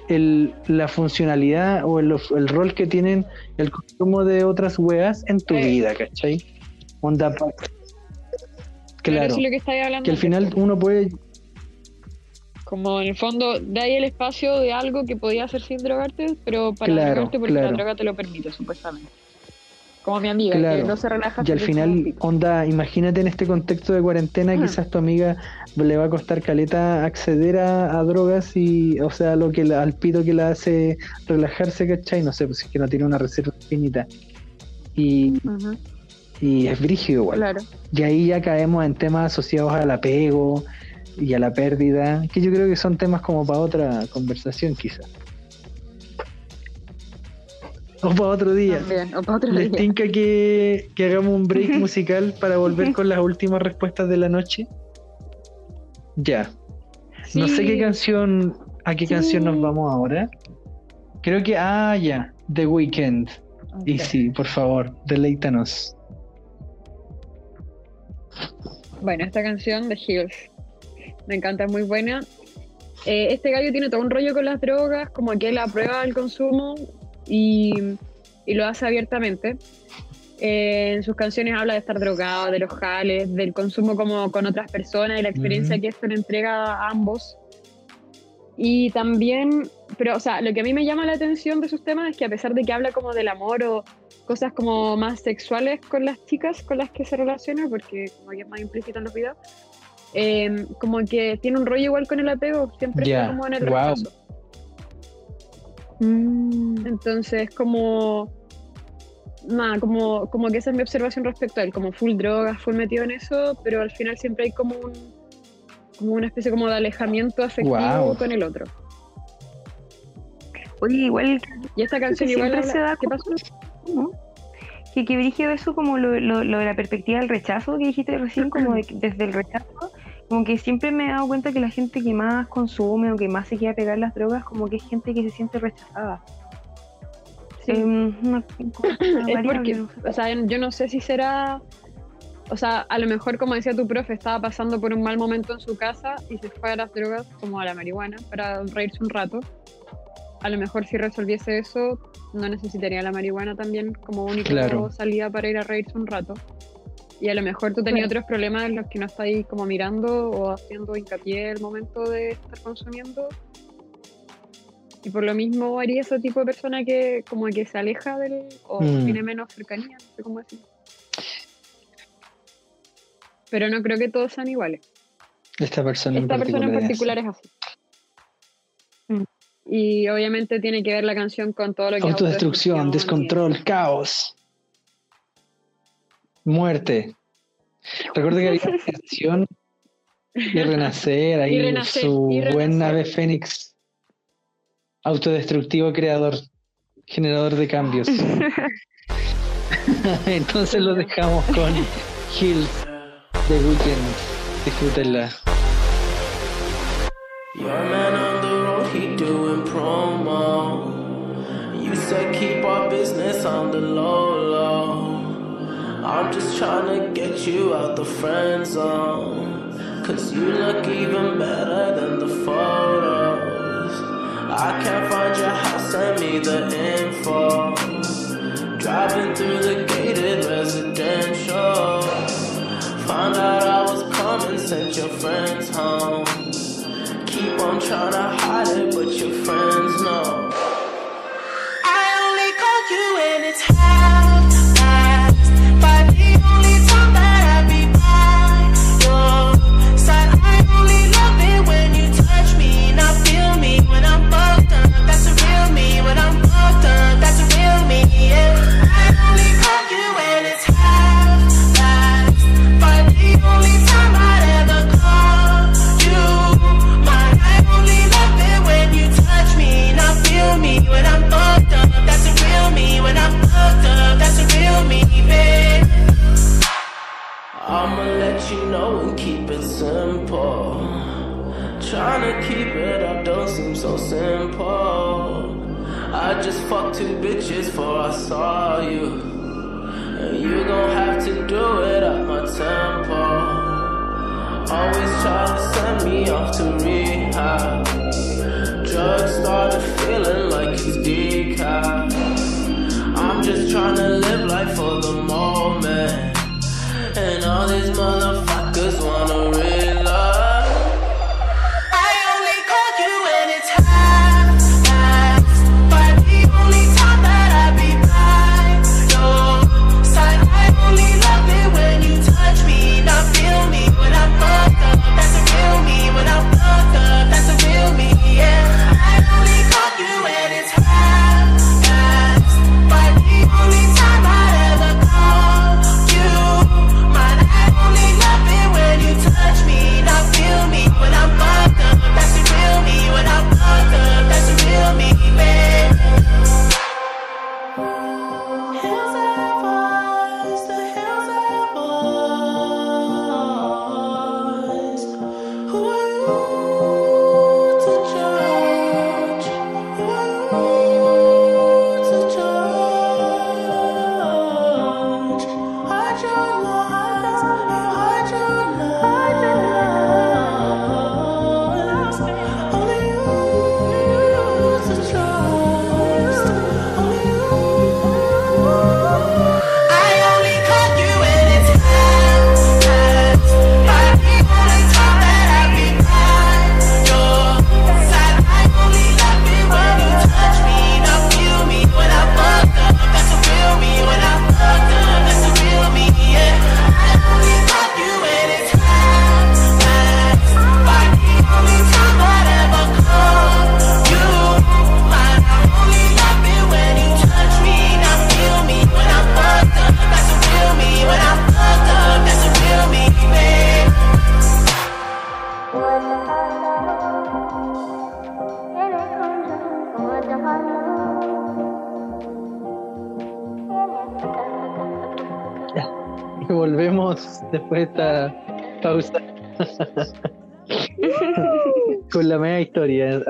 el, la funcionalidad o el, el rol que tienen el consumo de otras weas en tu vida, ¿cachai? Onda Claro, Claro, eso es lo que estáis hablando. que al final uno puede Como en el fondo, de ahí el espacio de algo que podía hacer sin drogarte, pero para Claro, drogarte porque claro. la droga te lo permite, supuestamente. Como mi amiga, Claro. que no se relaja. Y al final, onda, imagínate en este contexto de cuarentena, Ah. quizás tu amiga le va a costar caleta acceder a, a drogas y, o sea, lo que la- al pito que la hace relajarse, ¿cachai? No sé, pues es que no tiene una reserva infinita. Y, y es brígido igual. Claro. Y ahí ya caemos en temas asociados al apego y a la pérdida, que yo creo que son temas como para otra conversación quizás. O para otro día. También, o para otro ¿Les día. tinca que, que hagamos un break musical para volver con las últimas respuestas de la noche? Ya. No sé qué canción, a qué Sí. canción nos vamos ahora. Creo que, ah, ya, The Weeknd. Y Ok. sí, por favor, deleítanos. Bueno, esta canción de Hills. Me encanta, es muy buena. Eh, este gallo tiene todo un rollo con las drogas, como que él aprueba el consumo y, y lo hace abiertamente. Eh, en sus canciones habla de estar drogado, de los jales, del consumo como con otras personas y la experiencia que esto le entrega a ambos. Y también, pero o sea, lo que a mí me llama la atención de sus temas es que a pesar de que habla como del amor o cosas como más sexuales con las chicas con las que se relaciona, porque como que es más implícito en los videos, eh, como que tiene un rollo igual con el apego, siempre Ya, está como en el rechazo. Mm, Entonces, como. Nada, como, como que esa es mi observación respecto a él, como full drogas, full metido en eso, pero al final siempre hay como un. como una especie como de alejamiento afectivo con el otro. Oye, igual Y esta canción que igual siempre habla- se da ¿Qué pasó? ¿no? Que, que eso como lo, lo- lo de la perspectiva del rechazo que dijiste recién, como de- desde el rechazo, como que siempre me he dado cuenta que la gente que más consume o que más se quiere pegar las drogas, como que es gente que se siente rechazada. Sí. Em, una- una Es porque, no sé. o sea, yo no sé si será, o sea, a lo mejor como decía tu profe, estaba pasando por un mal momento en su casa y se fue a las drogas, como a la marihuana, para reírse un rato. A lo mejor si resolviese eso, no necesitaría la marihuana también como única Claro. salida para ir a reírse un rato. Y a lo mejor tú tenías otros problemas en los que no estáis como mirando o haciendo hincapié el momento de estar consumiendo. Y por lo mismo haría ese tipo de persona que como que se aleja del o Mm. tiene menos cercanía, no sé cómo decir. Pero no creo que todos sean iguales. Esta persona Esta en persona en particular. particular es así. Mm. Y obviamente tiene que ver la canción con todo lo que es Autodestrucción, y- descontrol, caos. Muerte. Recuerda que había una canción y renacer ahí Y renacer, su y renacer. buen ave fénix. Autodestructivo creador, generador de cambios. Entonces lo dejamos con Hills de Weekend. Disfrútenla. I'm just trying to get you out the friend zone. Cause you look even better than the photos. I can't find your house, send me the info. Driving through the gated residential. Found out I was coming, sent your friends home. Keep on trying to hide it, but your friends know. When I'm fucked up. That's a real me, babe. I'ma let you know and keep it simple. Trying to keep it up don't seem so simple. I just fucked two bitches before I saw you. And you gon' have to do it at my tempo. Always try to send me off to rehab. Drugs started feeling like it's decaf. I'm just trying to live life for the moment. And all these motherfuckers wanna realize.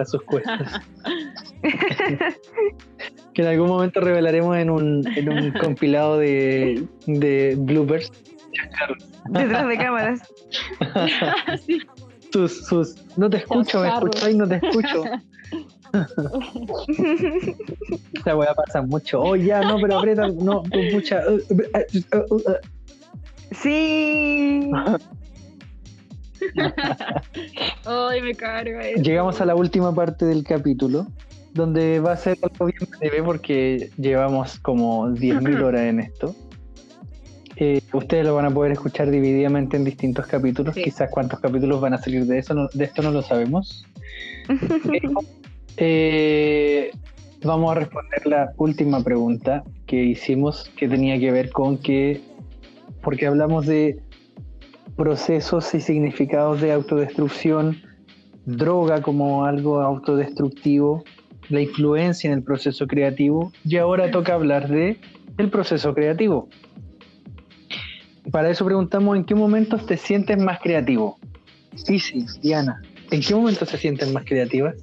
A sus cuestas. que en algún momento revelaremos en un, en un compilado de, de bloopers. Detrás de cámaras. Sí. Sus, sus, no te escucho, me escucháis, no te escucho. Esta weá pasa mucho. Oh, ya, no, pero aprieta, no, uh, uh. Sí. Ay, me carga eso. Llegamos a la última parte del capítulo, donde va a ser algo bien breve porque llevamos como 10.000 horas en esto. Eh, ustedes lo van a poder escuchar divididamente en distintos capítulos. Sí. Quizás cuántos capítulos van a salir de eso, no- de esto no lo sabemos. Pero, eh, vamos a responder la última pregunta que hicimos, que tenía que ver con que, porque hablamos de procesos y significados de autodestrucción, droga como algo autodestructivo, la influencia en el proceso creativo, y ahora toca hablar de el proceso creativo. Para eso preguntamos en qué momentos te sientes más creativo. Sí, sí, Diana, ¿en qué momentos se sienten más creativas?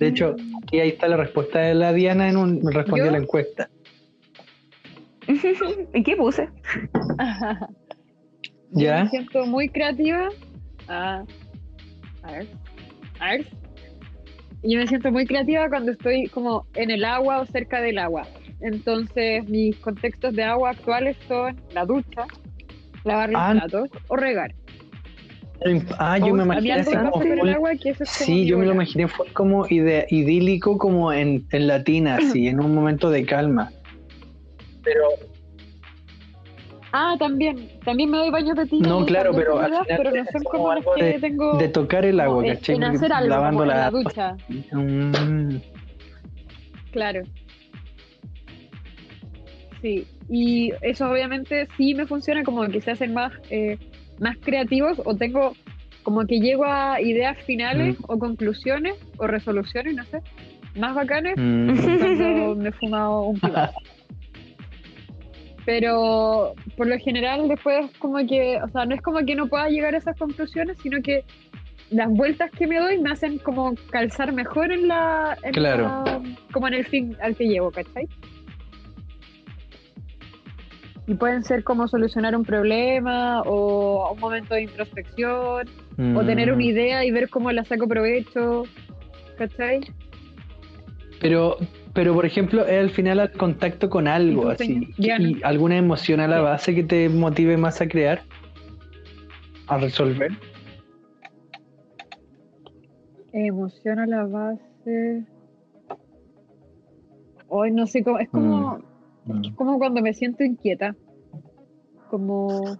De hecho, aquí ahí está la respuesta de la Diana en un respondió ¿Yo? la encuesta. ¿Y qué puse? Yo me siento muy creativa. Ah, a ver. A ver. Yo me siento muy creativa cuando estoy como en el agua o cerca del agua. Entonces, mis contextos de agua actuales son la ducha, lavar los Ah. platos o regar. Ah, yo me imaginé algo así que como pasa con full- el agua que eso es como Sí, yo me lo imaginé, fue como ide- idílico, como en, en latina, así, en un momento de calma. Pero, Ah, también. También me doy baños de tina. No, claro, pero cosas, al ¿verdad? final pero no son como las que de- tengo de tocar el agua, hacer algo lavando como en la- ducha. Mm, Claro. Sí, y eso obviamente sí me funciona como que se hacen más, eh, más creativos o tengo como que llego a ideas finales o conclusiones o resoluciones, no sé, más bacanes mm. cuando me he fumado un pibazo. Pero por lo general después como que, o sea, no es como que no pueda llegar a esas conclusiones, sino que las vueltas que me doy me hacen como calzar mejor en la, en Claro. la- como en el fin al que llevo, ¿cachai? Y pueden ser como solucionar un problema o un momento de introspección o tener Mm. una idea y ver cómo la saco provecho, ¿cachai? Pero, pero por ejemplo, es al final al contacto con algo, ¿Y tú, así. ¿Y alguna emoción a la base que te motive más a crear? ¿A resolver? Emoción a la base. Hoy no sé cómo, es como, Mm. como cuando me siento inquieta. Como,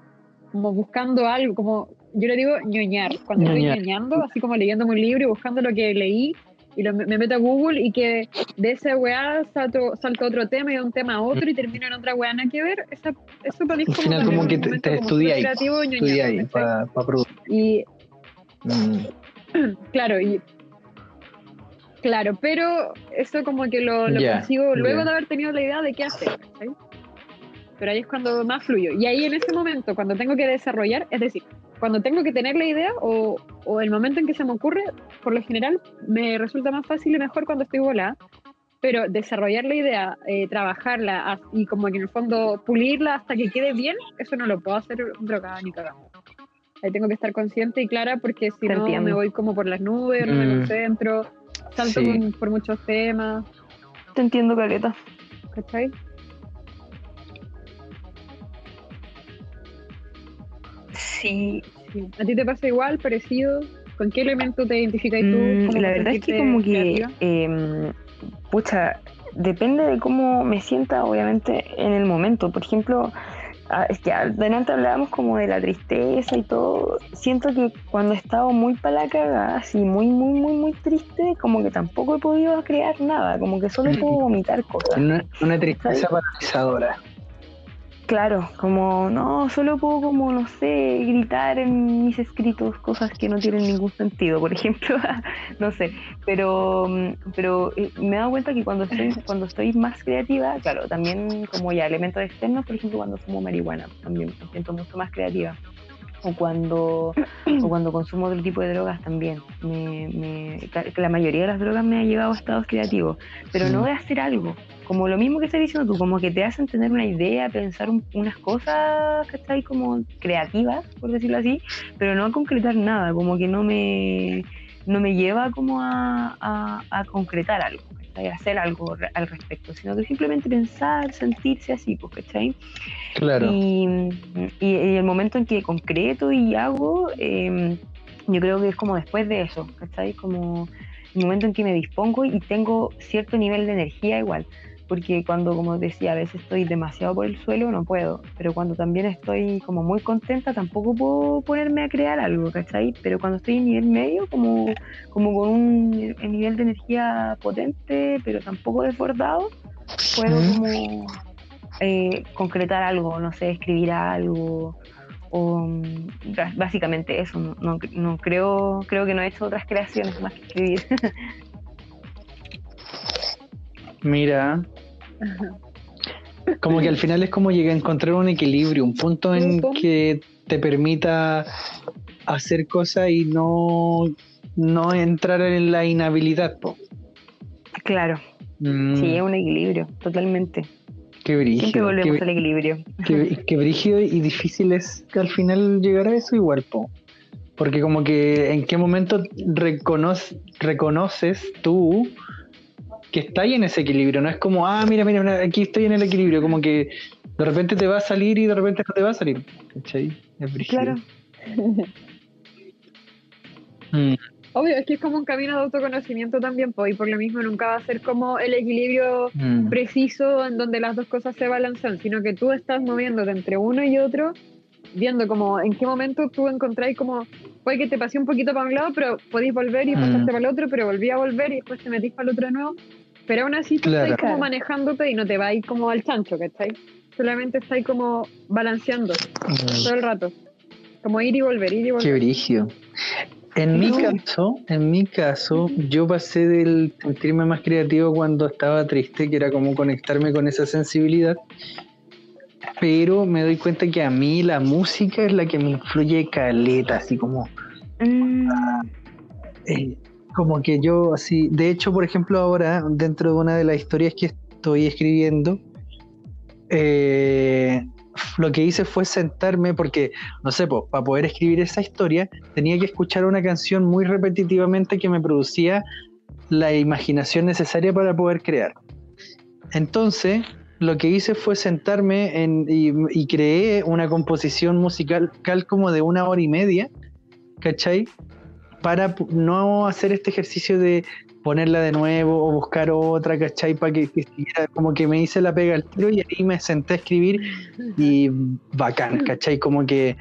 como buscando algo, como yo le digo ñoñar. Cuando Ñoñar. estoy ñoñando, así como leyéndome un libro y buscando lo que leí y lo- me meto a Google y que de esa weá salto, salto otro tema y de un tema a otro y termino en otra weá nada que ver. Esa, eso para mí es como, final como que te, te estudiáis, estudiáis para producir. Y Mm. Claro, y claro, pero eso como que lo, lo Ya, consigo luego ya. de haber tenido la idea de qué hacer, ¿cachai? Pero ahí es cuando más fluyo. Y ahí en ese momento, cuando tengo que desarrollar, es decir, cuando tengo que tener la idea o, o el momento en que se me ocurre, por lo general me resulta más fácil y mejor cuando estoy volada. Pero desarrollar la idea, eh, trabajarla y como que en el fondo pulirla hasta que quede bien, eso no lo puedo hacer drogada ni cagando. Ahí tengo que estar consciente y clara porque si no me voy como por las nubes, no me Mm. concentro, salto Sí. por muchos temas, Te entiendo, Caleta. ¿cachai? Sí, Sí. ¿A ti te pasa igual, parecido? ¿Con qué elemento te identificas tú? Mm, la verdad es que como que, em, pucha, depende de cómo me sienta, obviamente, en el momento. Por ejemplo, ah, es que adelante hablábamos como de la tristeza y todo. Siento que cuando he estado muy para la cagada, así muy, muy, muy, muy triste, como que tampoco he podido crear nada, como que solo puedo vomitar cosas. Una, una tristeza paralizadora. Claro, como no, solo puedo como, no sé, gritar en mis escritos cosas que no tienen ningún sentido, por ejemplo, no sé, pero, mm, pero eh, me he dado cuenta que cuando estoy, cuando estoy más creativa, claro, también como ya elementos externos, por ejemplo, cuando fumo marihuana, también me siento mucho más creativa. O cuando, o cuando consumo otro tipo de drogas también. Me, me, la mayoría de las drogas me ha llevado a estados creativos, pero no de hacer algo, como lo mismo que estás diciendo tú, como que te hacen tener una idea, pensar unas cosas, que ahí Como creativas, por decirlo así, pero no a concretar nada, como que no me, no me lleva como a, a, concretar algo, A hacer algo al respecto, sino que simplemente pensar, sentirse así, pues, ¿cachai? Claro. Y, y, el momento en que concreto y hago, em, yo creo que es como después de eso, ¿cachai? Como el momento en que me dispongo y tengo cierto nivel de energía igual porque cuando, como decía, a veces estoy demasiado por el suelo, no puedo, pero cuando también estoy como muy contenta, tampoco puedo ponerme a crear algo, ¿cachai? Pero cuando estoy en nivel medio, como, como con un nivel de energía potente, pero tampoco desbordado, puedo como eh, concretar algo, no sé, escribir algo, o mm, básicamente eso, no, no creo, creo que no he hecho otras creaciones más que escribir. Mira, como que al final es como llegar a encontrar un equilibrio, un punto en que te permita hacer cosas y no, no entrar en la inhabilidad. Claro. Mm. Sí, es un equilibrio, totalmente. Qué brígido. Siempre volvemos al equilibrio. Qué, brígido y difícil es al final llegar a eso igual, po. Porque como que en qué momento reconoces tú que está ahí en ese equilibrio, no es como, ah, mira, mira, aquí estoy en el equilibrio, como que de repente te va a salir y de repente no te va a salir. ¿Cachai? Es Claro. Mm. Obvio, es que es como un camino de autoconocimiento también, pues, y por lo mismo nunca va a ser como el equilibrio mm. preciso en donde las dos cosas se balancean, sino que tú estás moviéndote entre uno y otro, viendo como en qué momento tú encontráis como, puede que te pasé un poquito para un lado, pero podéis volver y mm. pasaste para el otro, pero volví a volver y después te metís para el otro de nuevo. Pero aún así tú estás como manejándote y no te ir como al chancho, ¿cachai? Solamente estás como balanceando mm. todo el rato. Como ir y volver, ir y volver. Qué brillo. En mi caso, en mi caso, yo pasé del sentirme más creativo cuando estaba triste, que era como conectarme con esa sensibilidad. Pero me doy cuenta que a mí la música es la que me influye caleta, así como. Mm. Eh, como que yo así, de hecho, por ejemplo, ahora, dentro de una de las historias que estoy escribiendo, eh, lo que hice fue sentarme porque, no sé, para poder escribir esa historia tenía que escuchar una canción muy repetitivamente que me producía la imaginación necesaria para poder crear. Entonces, lo que hice fue sentarme en, y, y creé una composición musical como de una hora y media, ¿cachai? Para no hacer este ejercicio de ponerla de nuevo o buscar otra, ¿cachai? Para que, como que me hice la pega al tiro y ahí me senté a escribir y bacán, ¿cachai? Como que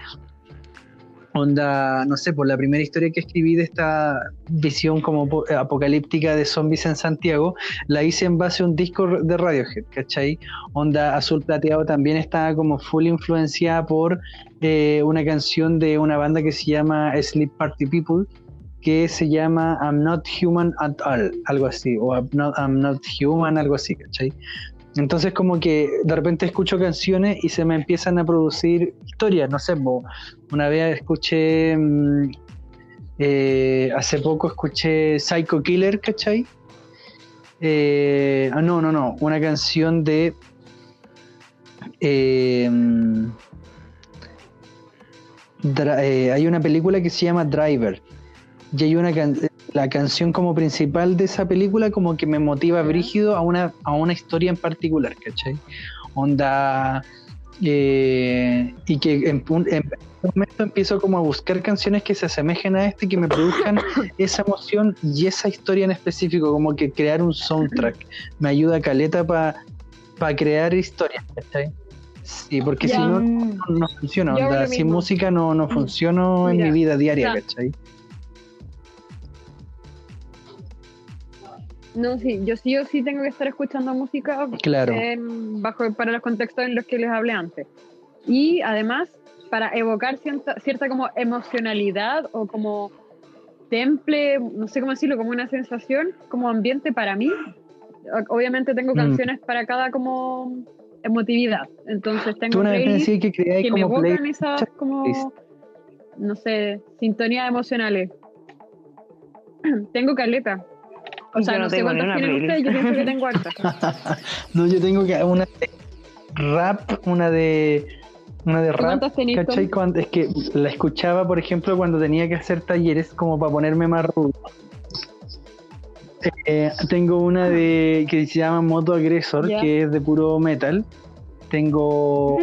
onda, no sé, por la primera historia que escribí de esta visión como apocalíptica de zombies en Santiago, la hice en base a un disco de Radiohead, ¿cachai? Onda Azul Plateado también estaba como full influenciada por eh, una canción de una banda que se llama Sleep Party People, que se llama I'm Not Human at All, algo así, o I'm Not, Human, algo así, ¿cachai? Entonces como que de repente escucho canciones y se me empiezan a producir historias, no sé, una vez escuché, mm, eh, hace poco escuché Psycho Killer, ¿cachai? Eh, ah, no, no, no, una canción de... Eh, mm, hay una película que se llama Driver, y hay una la canción como principal de esa película como que me motiva brígido a una, a una historia en particular, ¿cachai? Onda... Eh, y que en, un momento empiezo como a buscar canciones que se asemejen a este, que me produzcan esa emoción y esa historia en específico, como que crear un soundtrack. Me ayuda caleta para crear historias, ¿cachai? Sí, porque si no, no, funciona. sin música no, no funciono en mi vida diaria, ¿cachai? No, sí, yo sí o sí tengo que estar escuchando música Claro. en- bajo para los contextos en los que les hablé antes. Y además, para evocar cierta, cierta como emocionalidad o como temple, no sé cómo decirlo, como una sensación, como ambiente para mí. Obviamente tengo Mm. canciones para cada como emotividad. Entonces tengo playlists que creáis que me evocan play- esas como, no sé, sintonías emocionales. tengo caleta. O sea, Yo no, no sé tengo ni cuántas una tienen ustedes, yo pienso que tengo hartas. no, yo tengo que una de rap, una de una de rap? ¿cachai? Cuando- es que la escuchaba, por ejemplo, cuando tenía que hacer talleres como para ponerme más rudo. Eh, tengo una de que se llama Moto Agresor, que es de puro metal. Tengo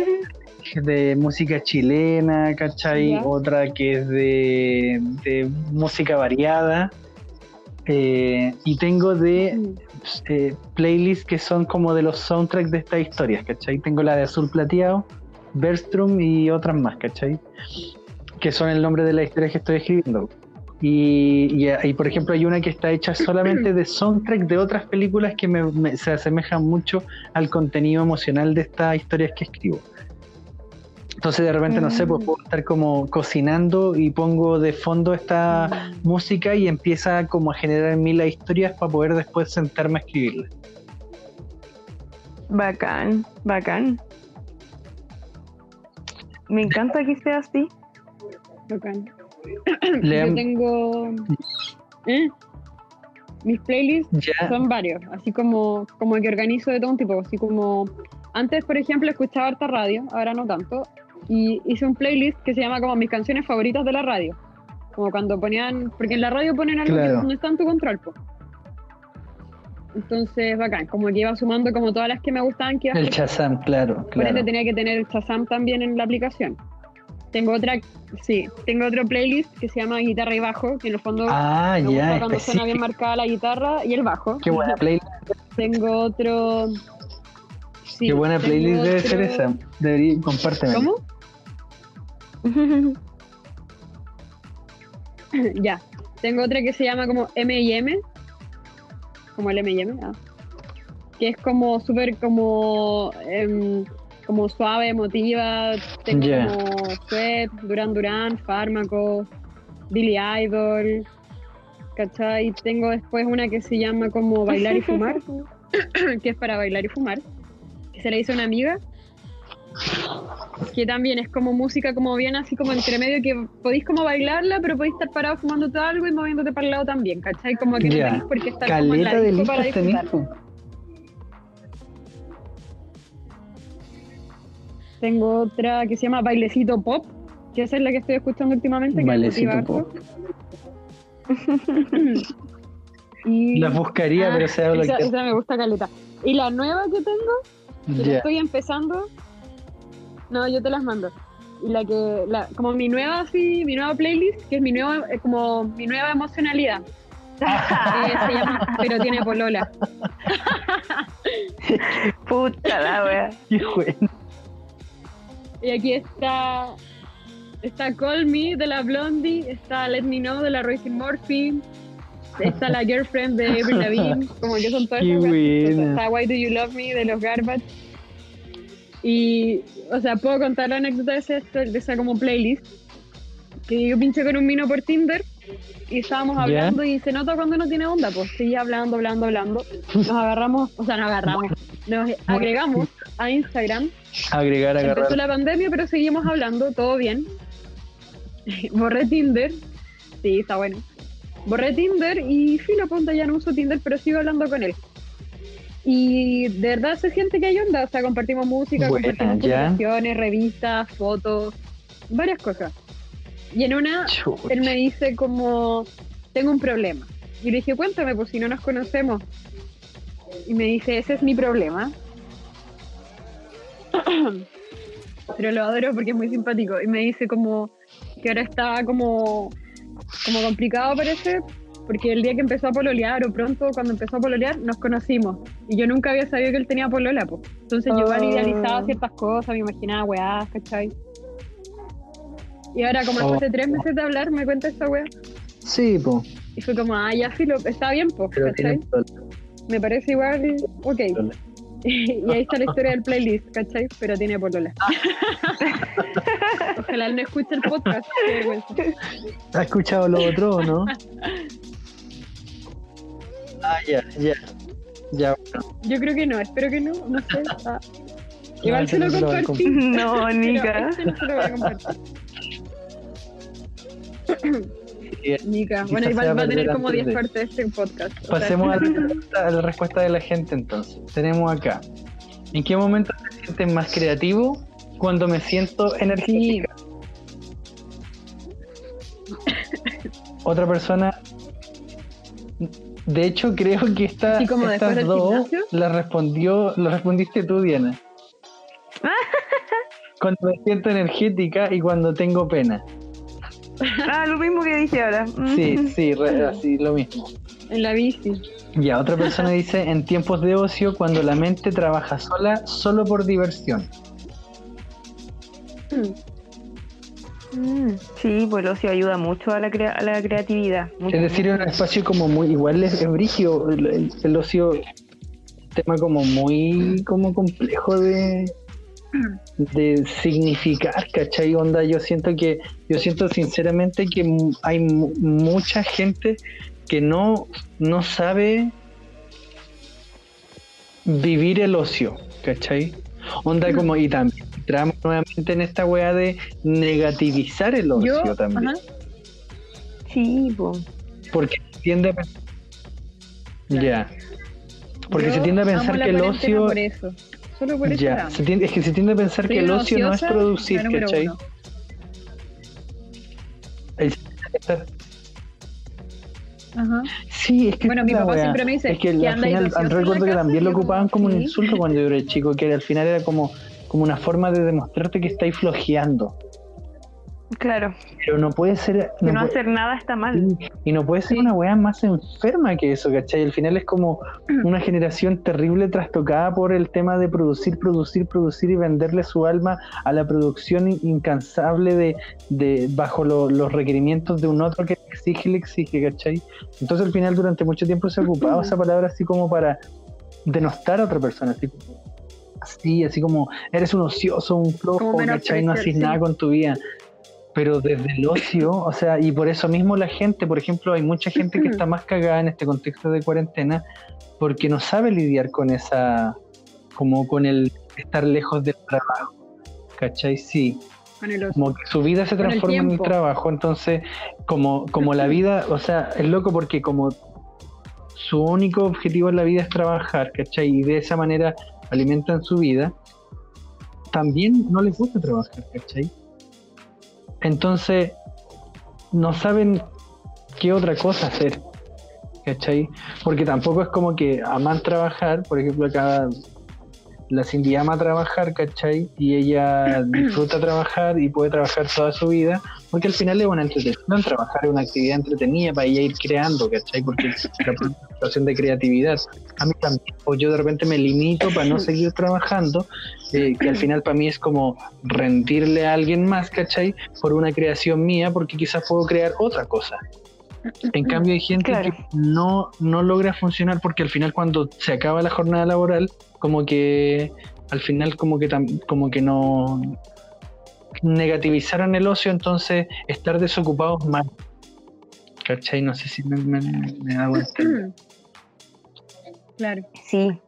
de música chilena, ¿cachai? Otra que es de, de música variada. Eh, y tengo de eh, playlists que son como de los soundtracks de estas historias, ¿cachai? Tengo la de Azul Plateado, Berstrom y otras más, ¿cachai? Que son el nombre de la historia que estoy escribiendo. Y, y- y, por ejemplo hay una que está hecha solamente de soundtrack de otras películas que me- me- se asemejan mucho al contenido emocional de estas historias que escribo. Entonces de repente, no sé, pues Mm. puedo estar como cocinando y pongo de fondo esta música y empieza como a generar en mí las historias para poder después sentarme a escribirlas. Bacán, bacán. Me encanta que sea así. Bacán. Le Yo tengo. ¿Eh? Mis playlists son varios, así como, como que organizo de todo un tipo. Así como. Antes, por ejemplo, escuchaba harta radio, ahora no tanto. Y hice un playlist que se llama como mis canciones favoritas de la radio. Como cuando ponían. Porque en la radio ponen algo Claro. que no está en tu control, po. Entonces, bacán. Como que iba sumando como todas las que me gustaban que iba el. Shazam, claro, Por claro. ende tenía que tener el Shazam también en la aplicación. Tengo otra, sí, tengo otro playlist que se llama guitarra y bajo, que en el fondo Ah, me gusta ya, cuando suena bien específico. marcada la guitarra y el bajo. Qué buena playlist, Tengo otro. Sí, qué buena playlist debe otro- ser esa. Debería, compárteme. ¿Cómo? ya. Tengo otra que se llama como M&M. Como el M&M, ah. Que es como súper como... em, como suave, emotiva. Tengo como Sweat, Duran Duran, Fármaco, Billy Idol. ¿Cachai? Tengo después una que se llama como Bailar y Fumar. que es para bailar y fumar. Se le hizo a una amiga que también es como música como bien así como entre medio que podéis como bailarla pero podéis estar parado fumándote algo y moviéndote para el lado también, ¿cachai? Como que Ya. no tenéis por qué estar como en la Caleta de disco para tenés. Tengo otra que se llama Bailecito Pop, que esa es la que estoy escuchando últimamente, Bailecito. Pop. y... Las buscaría, Ah, pero se habla esa, esa me gusta caleta. Y la nueva que tengo la Ya. estoy empezando. No, yo te las mando. Y la que, la, como mi nueva, así, mi nueva playlist, que es mi nueva, eh, como mi nueva emocionalidad. eh, se llama Pero tiene polola. Puta la wea. Qué bueno. Y aquí está, está Call Me de la Blondie, está Let Me Know de la Royce Murphy, está la Girlfriend de Avril Lavigne, como que son todas. Está Why Do You Love Me de los Garbage. Y, o sea, puedo contar la anécdota de, ese- de esa como playlist. Que yo pinché con un vino por Tinder y estábamos hablando y se nota cuando no tiene onda, pues seguía hablando, hablando, hablando. Nos agarramos, o sea, nos agarramos, nos agregamos a Instagram Agregar, Empezó agarrar. la pandemia, pero seguimos hablando, todo bien. Borré Tinder. Sí, está bueno. Borré Tinder y filo, ponte ya no uso Tinder, pero sigo hablando con él. Y de verdad se siente que hay onda, o sea, compartimos música, compartimos publicaciones, revistas, fotos, varias cosas. Y en una, él me dice como, tengo un problema. Y le dije, cuéntame, pues si no nos conocemos. Y me dice, ese es mi problema. Pero lo adoro porque es muy simpático. Y me dice como que ahora está como, como complicado parece, porque el día que empezó a pololear o pronto cuando empezó a pololear nos conocimos. Y yo nunca había sabido que él tenía polola, pues. Entonces yo igual Oh. idealizaba ciertas cosas, me imaginaba weás, ¿cachai? Y ahora como Oh. después de tres meses de hablar me cuenta esta wea. Sí, po. Y fue como, ah, ya filo, está bien, pues, Pero ¿cachai? me parece igual, ok. y ahí está la historia del playlist, ¿cachai? Pero tiene polola. Ojalá él no escuche el podcast. qué vergüenza. ¿Has escuchado lo otro o no? Ah, ya, ya. Ya. Yo creo que no, espero que no, no sé. Ah. Igual se lo compartí. No, pero Nica. este no se lo voy a compartir. Quizás bueno, igual va a tener como antes 10 de- partes este podcast. Pasemos a la, a la respuesta de la gente entonces. Tenemos acá. ¿En qué momento te sientes más creativo? Cuando me siento energética. Otra persona. De hecho, creo que esta, como estas del dos gimnasio. la respondió, lo respondiste tú, Diana. cuando me siento energética y cuando tengo pena. Ah, lo mismo que dije ahora. Mm. Sí, sí, re- así lo mismo. En la bici. Ya, otra persona dice, en tiempos de ocio, cuando la mente trabaja sola, solo por diversión. Mm, Sí, pues el ocio ayuda mucho a la, crea- a la creatividad. mucho, Es decir, es un espacio como muy, igual es, es brígido, el, el- el ocio, un tema como muy como complejo de, de significar, ¿cachai? Onda, yo siento que, yo siento sinceramente que hay mu- mucha gente que no, no sabe vivir el ocio, ¿cachai? Onda como, y también entramos nuevamente en esta weá de negativizar el ocio Yo, también. ajá, Sí, pues. Porque se tiende a pensar. Ya. Porque yo se tiende a pensar que el ocio. Por eso. Solo por eso. Ya. Se tiende- es que se tiende a pensar que el ocio no es producir, ¿cachai? Ajá. Sí, es que. Bueno, mi papá siempre me dice Es que que al final, recuerdo que también lo como, ocupaban como un sí. insulto cuando yo era chico, que al final era como, como una forma de demostrarte que estáis flojeando. Claro, Pero no puede ser. no, puede- hacer nada está mal. Y no puede ser Sí. una weá más enferma que eso, ¿cachai? Al final es como una generación terrible trastocada por el tema de producir, producir, producir y venderle su alma a la producción in- incansable de, de bajo lo- los requerimientos de un otro que le exige le exige, ¿cachai? Entonces al final durante mucho tiempo se ha ocupado esa palabra así como para denostar a otra persona, así como, así, así como eres un ocioso, un flojo, ¿cachai? No haces sí. nada con tu vida. Pero desde el ocio, o sea, y por eso mismo la gente, por ejemplo, hay mucha gente que está más cagada en este contexto de cuarentena porque no sabe lidiar con esa, como con el estar lejos del trabajo. ¿Cachai? Sí, Con el ocio. como que su vida se el transforma en el trabajo, entonces como, como la vida, o sea, es loco porque como su único objetivo en la vida es trabajar, ¿cachai? Y de esa manera alimentan su vida, también no les gusta trabajar, ¿cachai? Entonces, no saben qué otra cosa hacer, ¿cachai? Porque tampoco es como que aman trabajar, por ejemplo, acá la Cindy ama trabajar, ¿cachai? Y ella disfruta trabajar y puede trabajar toda su vida, porque al final es una entretención, trabajar es una actividad entretenida para ella ir creando, ¿cachai? Porque es una situación de creatividad. A mí también, o yo de repente me limito para no seguir trabajando, eh, que al final para mí es como rendirle a alguien más, ¿cachai? Por una creación mía, porque quizás puedo crear otra cosa. En cambio hay gente Claro. que no, no logra funcionar porque al final cuando se acaba la jornada laboral, como que al final como que tam- como que no negativizaron el ocio, entonces estar desocupados más. ¿Cachai? No sé si me, me, me hago entender. Claro. Sí.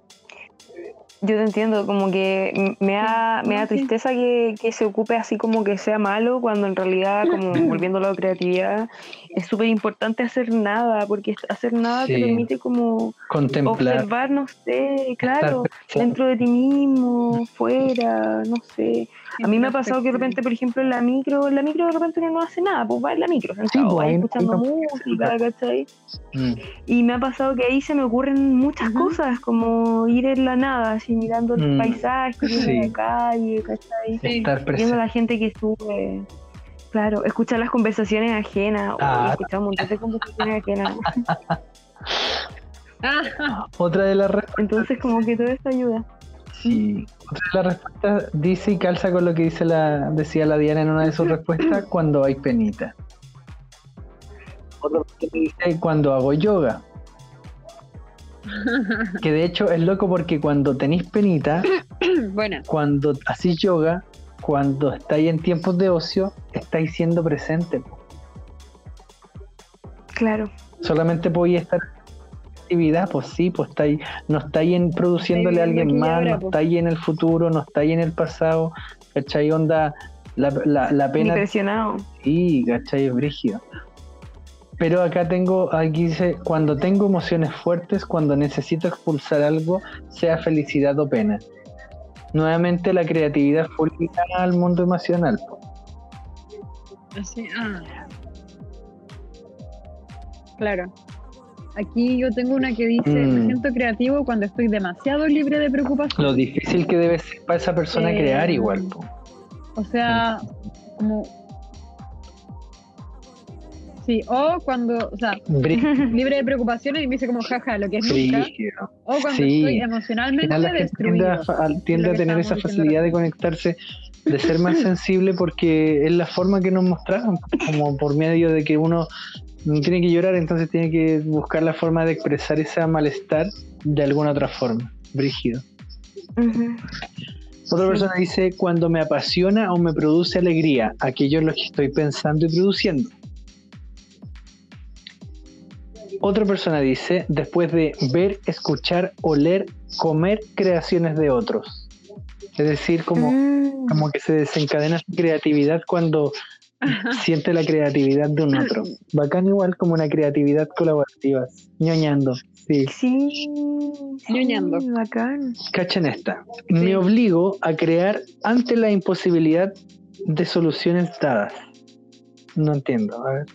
Yo te entiendo, como que me da, me da tristeza que, que se ocupe así como que sea malo, cuando en realidad, como volviéndolo a la creatividad, es súper importante hacer nada, porque hacer nada te permite como Contemplar. observar, no sé, claro, dentro de ti mismo, fuera, no sé. A mí me ha pasado que de repente, por ejemplo, en la micro, en la micro de repente uno no hace nada, pues va en la micro, sentado, no- escuchando música, ¿cachai? Mm. Y me ha pasado que ahí se me ocurren muchas cosas, como ir en la nada, así mirando el Mm, paisaje, sí. la calle, ¿cachai? Sí. Estar Viendo a la gente que sube. Claro, escuchar las conversaciones ajenas. Ah. He escuchado un montón de conversaciones ajenas. Ah, Otra de las Entonces, como que todo esto ayuda. Sí. Las respuestas dice y calza con lo que dice la, decía la Diana en una de sus respuestas, cuando hay penita. Otra dice cuando hago yoga. Que de hecho es loco porque cuando tenéis penita, Buena. cuando hacéis yoga, cuando estáis en tiempos de ocio, estáis siendo presente. Claro. Solamente podéis estar pues sí, pues estáis, no estáis en produciéndole a alguien más, ahora, no po. estáis en el futuro, no estáis en el pasado, ¿cachai? Onda, la, la, pena presionado. Sí, ¿cachai? Es brígido. Pero acá tengo, aquí dice, cuando tengo emociones fuertes, cuando necesito expulsar algo, sea felicidad o pena. Nuevamente la creatividad fue al mundo emocional. Así, ah. Claro. Aquí yo tengo una que dice, Mm. me siento creativo cuando estoy demasiado libre de preocupación. Lo difícil que debe ser para esa persona Eh, crear igual. po. O sea, como... Sí, o cuando, o sea, libre de preocupaciones y me dice como jaja, lo que es nunca. brígido. O cuando Sí. estoy Al emocionalmente la gente tiende a, destruido. tiende a tener esa facilidad de conectarse, de ser más sensible porque es la forma que nos mostraron, como por medio de que uno no tiene que llorar, entonces tiene que buscar la forma de expresar ese malestar de alguna otra forma. Brígido. Otra Sí. persona dice, cuando me apasiona o me produce alegría, aquello es lo que estoy pensando y produciendo. Otra persona dice, después de ver, escuchar, oler, comer creaciones de otros. Es decir, como, Mm. como que se desencadena su creatividad cuando siente la creatividad de un otro. Bacán igual como una creatividad colaborativa, ñoñando. Sí. Sí, sí, Ñoñando. bacán. Cachen esta. Me obligo a crear ante la imposibilidad de soluciones dadas. No entiendo. A ver.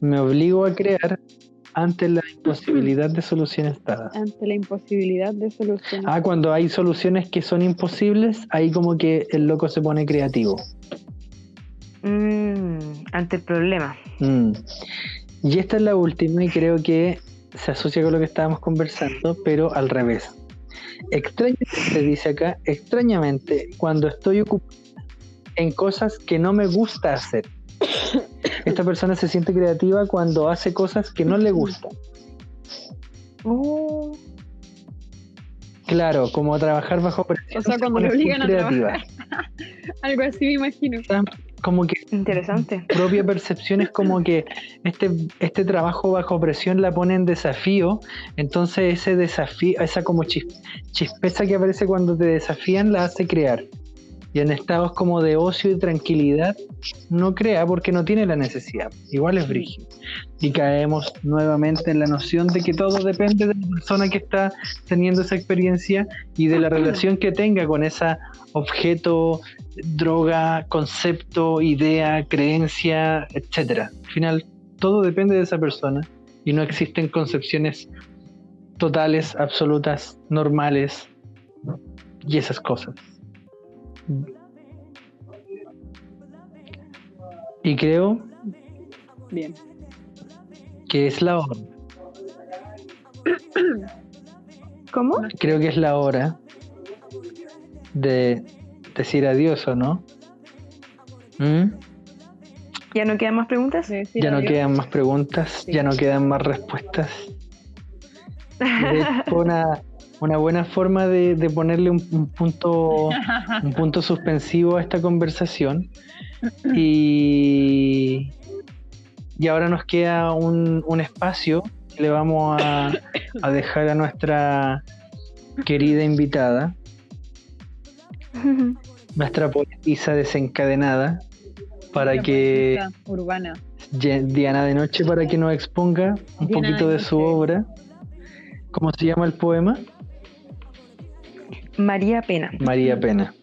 Me obligo a crear ante la imposibilidad de soluciones dadas. Ante la imposibilidad de solucionar. Ah, cuando hay soluciones que son imposibles, ahí como que el loco se pone creativo. Mm, ante el problema. Mm. Y esta es la última y creo que se asocia con lo que estábamos conversando, pero al revés. Extrañamente, dice acá, extrañamente, cuando estoy ocupado en cosas que no me gusta hacer. Esta persona se siente creativa cuando hace cosas que no le gustan. Oh, Claro, como trabajar bajo presión. O sea, se cuando le obligan a creativa. Algo así me imagino. Como que interesante. propia percepción es como que este, este trabajo bajo presión la pone en desafío, entonces ese desafío, esa como chis- chispeza que aparece cuando te desafían la hace crear. Y en estados como de ocio y tranquilidad no crea porque no tiene la necesidad. Igual es brígido. Y caemos nuevamente en la noción de que todo depende de la persona que está teniendo esa experiencia y de la relación que tenga con ese objeto, droga, concepto, idea, creencia, etcétera. Al final, todo depende de esa persona y no existen concepciones totales, absolutas, normales y esas cosas. Y creo Bien. que es la hora. ¿Cómo? Creo que es la hora de decir adiós, ¿o no? ¿Mm? ¿Ya no quedan más preguntas? Ya no adiós. quedan más preguntas, Sí. ya no quedan más respuestas. De hecho, una, una buena forma de, de ponerle un, un punto un punto suspensivo a esta conversación y, y ahora nos queda un, un espacio que le vamos a, a dejar a nuestra querida invitada, nuestra poetisa desencadenada, para que Urbana. Diana de Noche para que nos exponga un Diana poquito de de su obra. ¿Cómo se llama el poema? María Pena. María Pena.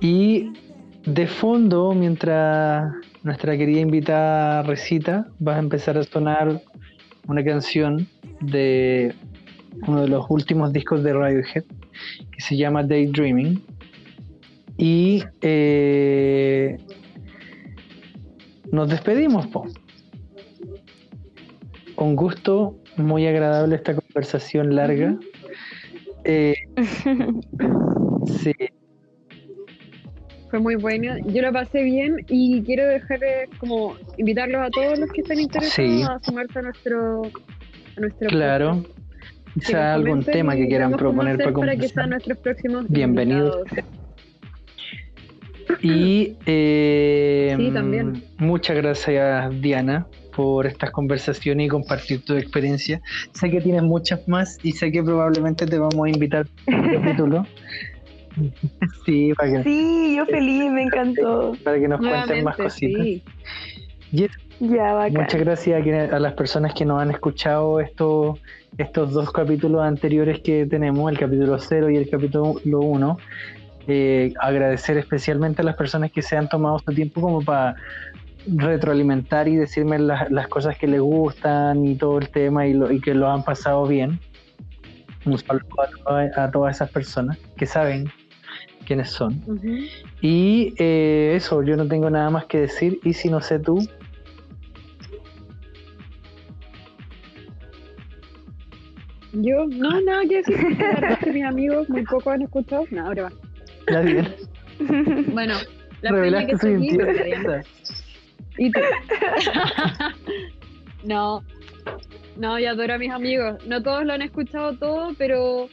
Y de fondo, mientras nuestra querida invitada recita, va a empezar a sonar una canción de uno de los últimos discos de Radiohead que se llama Daydreaming. Y eh, nos despedimos, po. Un gusto, muy agradable esta conversación larga. Eh, sí, Fue muy bueno. Yo lo pasé bien y quiero dejar eh, como invitarlos a todos los que estén interesados Sí. a sumarse a nuestro a nuestro Claro. podcast. Quizá algún tema que quieran proponer para para que sean nuestros próximos Bienvenidos. invitados. Y eh, Sí, también. muchas gracias Diana por estas conversaciones y compartir tu experiencia. Sé que tienes muchas más y sé que probablemente te vamos a invitar a un capítulo. Sí, para que, Sí, yo feliz, me encantó. para que nos cuenten más Nuevamente, cositas. sí. Y eso, Ya, bacán. muchas gracias a, quienes- a las personas que nos han escuchado estos, estos dos capítulos anteriores que tenemos, el capítulo 0 y el capítulo 1. Eh, agradecer especialmente a las personas que se han tomado su tiempo como para retroalimentar y decirme las, las cosas que les gustan y todo el tema y, lo- y que lo han pasado bien. Un saludo a, toda- a todas esas personas que saben quiénes son. Ujú. Y eh, eso, yo no tengo nada más que decir. Y si no sé tú, Yo, no, nada que decir, la que mis amigos muy poco han escuchado. No, ahora va. la Bueno, la peña que revelaste. Y tú. no, no, yo adoro a mis amigos. No todos lo han escuchado todo, pero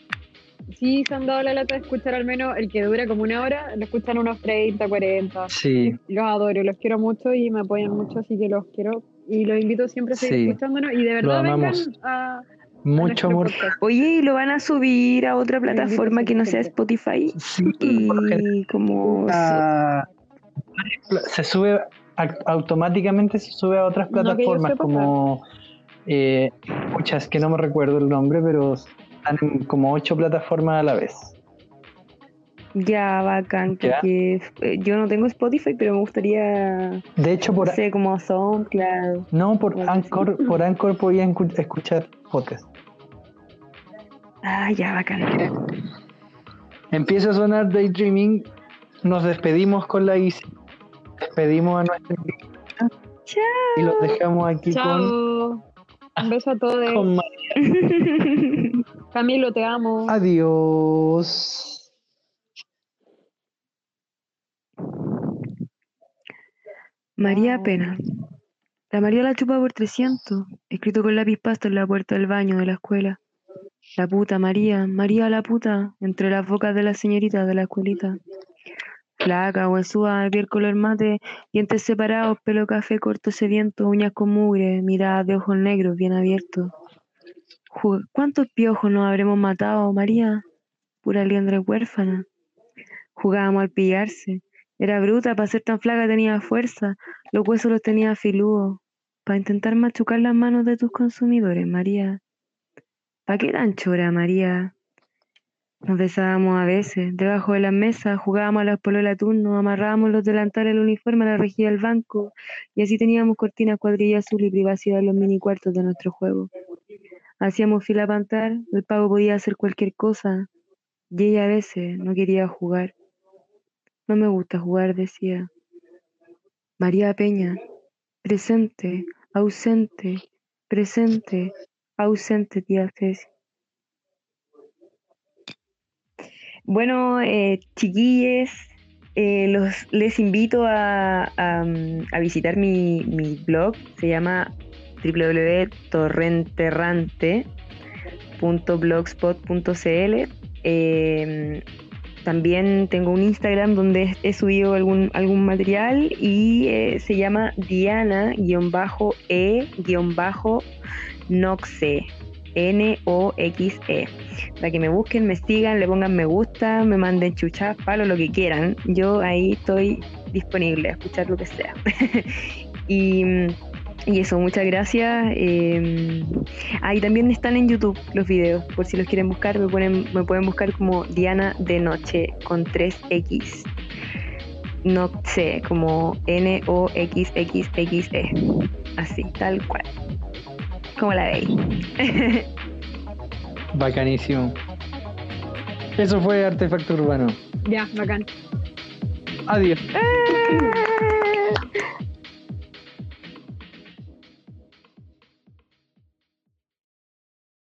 sí se han dado la lata de escuchar al menos el que dura como una hora, lo escuchan unos 30, 40. Sí, Los adoro, los quiero mucho y me apoyan mucho, así que los quiero y los invito siempre a seguir Sí. escuchándonos y de verdad vengan amamos. a, mucho amor. podcast. Oye, ¿y lo van a subir a otra plataforma que no sea Spotify? Sí, Y como... a- se sube automáticamente se sube a otras plataformas como eh, muchas que no me recuerdo el nombre pero están en como ocho plataformas a la vez Ya, bacán, Ya. porque eh, yo no tengo Spotify, pero me gustaría, de hecho por no sé, como SoundCloud. no por. Anchor por Anchor podían escu- escuchar podcast Ah, ya, bacán. empieza a sonar Daydreaming nos despedimos con la Isi despedimos a nuestra Chao. y los dejamos aquí con. Un beso a todos. con María. Camilo, te amo. adiós María Pena. La María la chupa por 300, escrito con lápiz pasta en la puerta del baño de la escuela. La puta María, María la puta, entre las bocas de las señoritas de la escuelita. Flaca, huesuda, de piel color mate, dientes separados, pelo café corto sediento, uñas con mugre, miradas de ojos negros bien abiertos. ¿Cuántos piojos nos habremos matado, María? Pura liendre huérfana. Jugábamos al pillarse. Era bruta, para ser tan flaca tenía fuerza, los huesos los tenía filudos. Para intentar machucar las manos de tus consumidores, María. ¿Para qué tan chora, María? Nos besábamos a veces, debajo de las mesas, jugábamos a las pololas turno, amarrábamos los delantales del uniforme a la rejilla del banco, y así teníamos cortinas cuadrilla azul y privacidad en los mini cuartos de nuestro juego. Hacíamos fila para entrar, el pago podía hacer cualquier cosa, y ella a veces no quería jugar. No me gusta jugar, decía. María Peña, presente, ausente, presente, ausente, tía. Bueno, eh, chiquilles, eh, los, les invito a, mm, visitar mi, blog, se llama www.torrenterrante.blogspot.cl. Eh, también tengo un Instagram donde he subido algún, algún material y eh, se llama Diana-E-Noxe. N-O-X-E. Para que me busquen, me sigan, le pongan me gusta, me manden chuchas, palos, lo que quieran. Yo ahí estoy disponible a escuchar lo que sea. y, y eso, muchas gracias. Eh, ahí también están en YouTube los videos, por si los quieren buscar, me, me pueden buscar como Diana de Noche con 3X. No sé, como N-O-X-X-X-E. Así, tal cual. Como la veis. Bacanísimo. Eso fue Artefacto Urbano. Ya, bacán. Adiós. ¡Eh!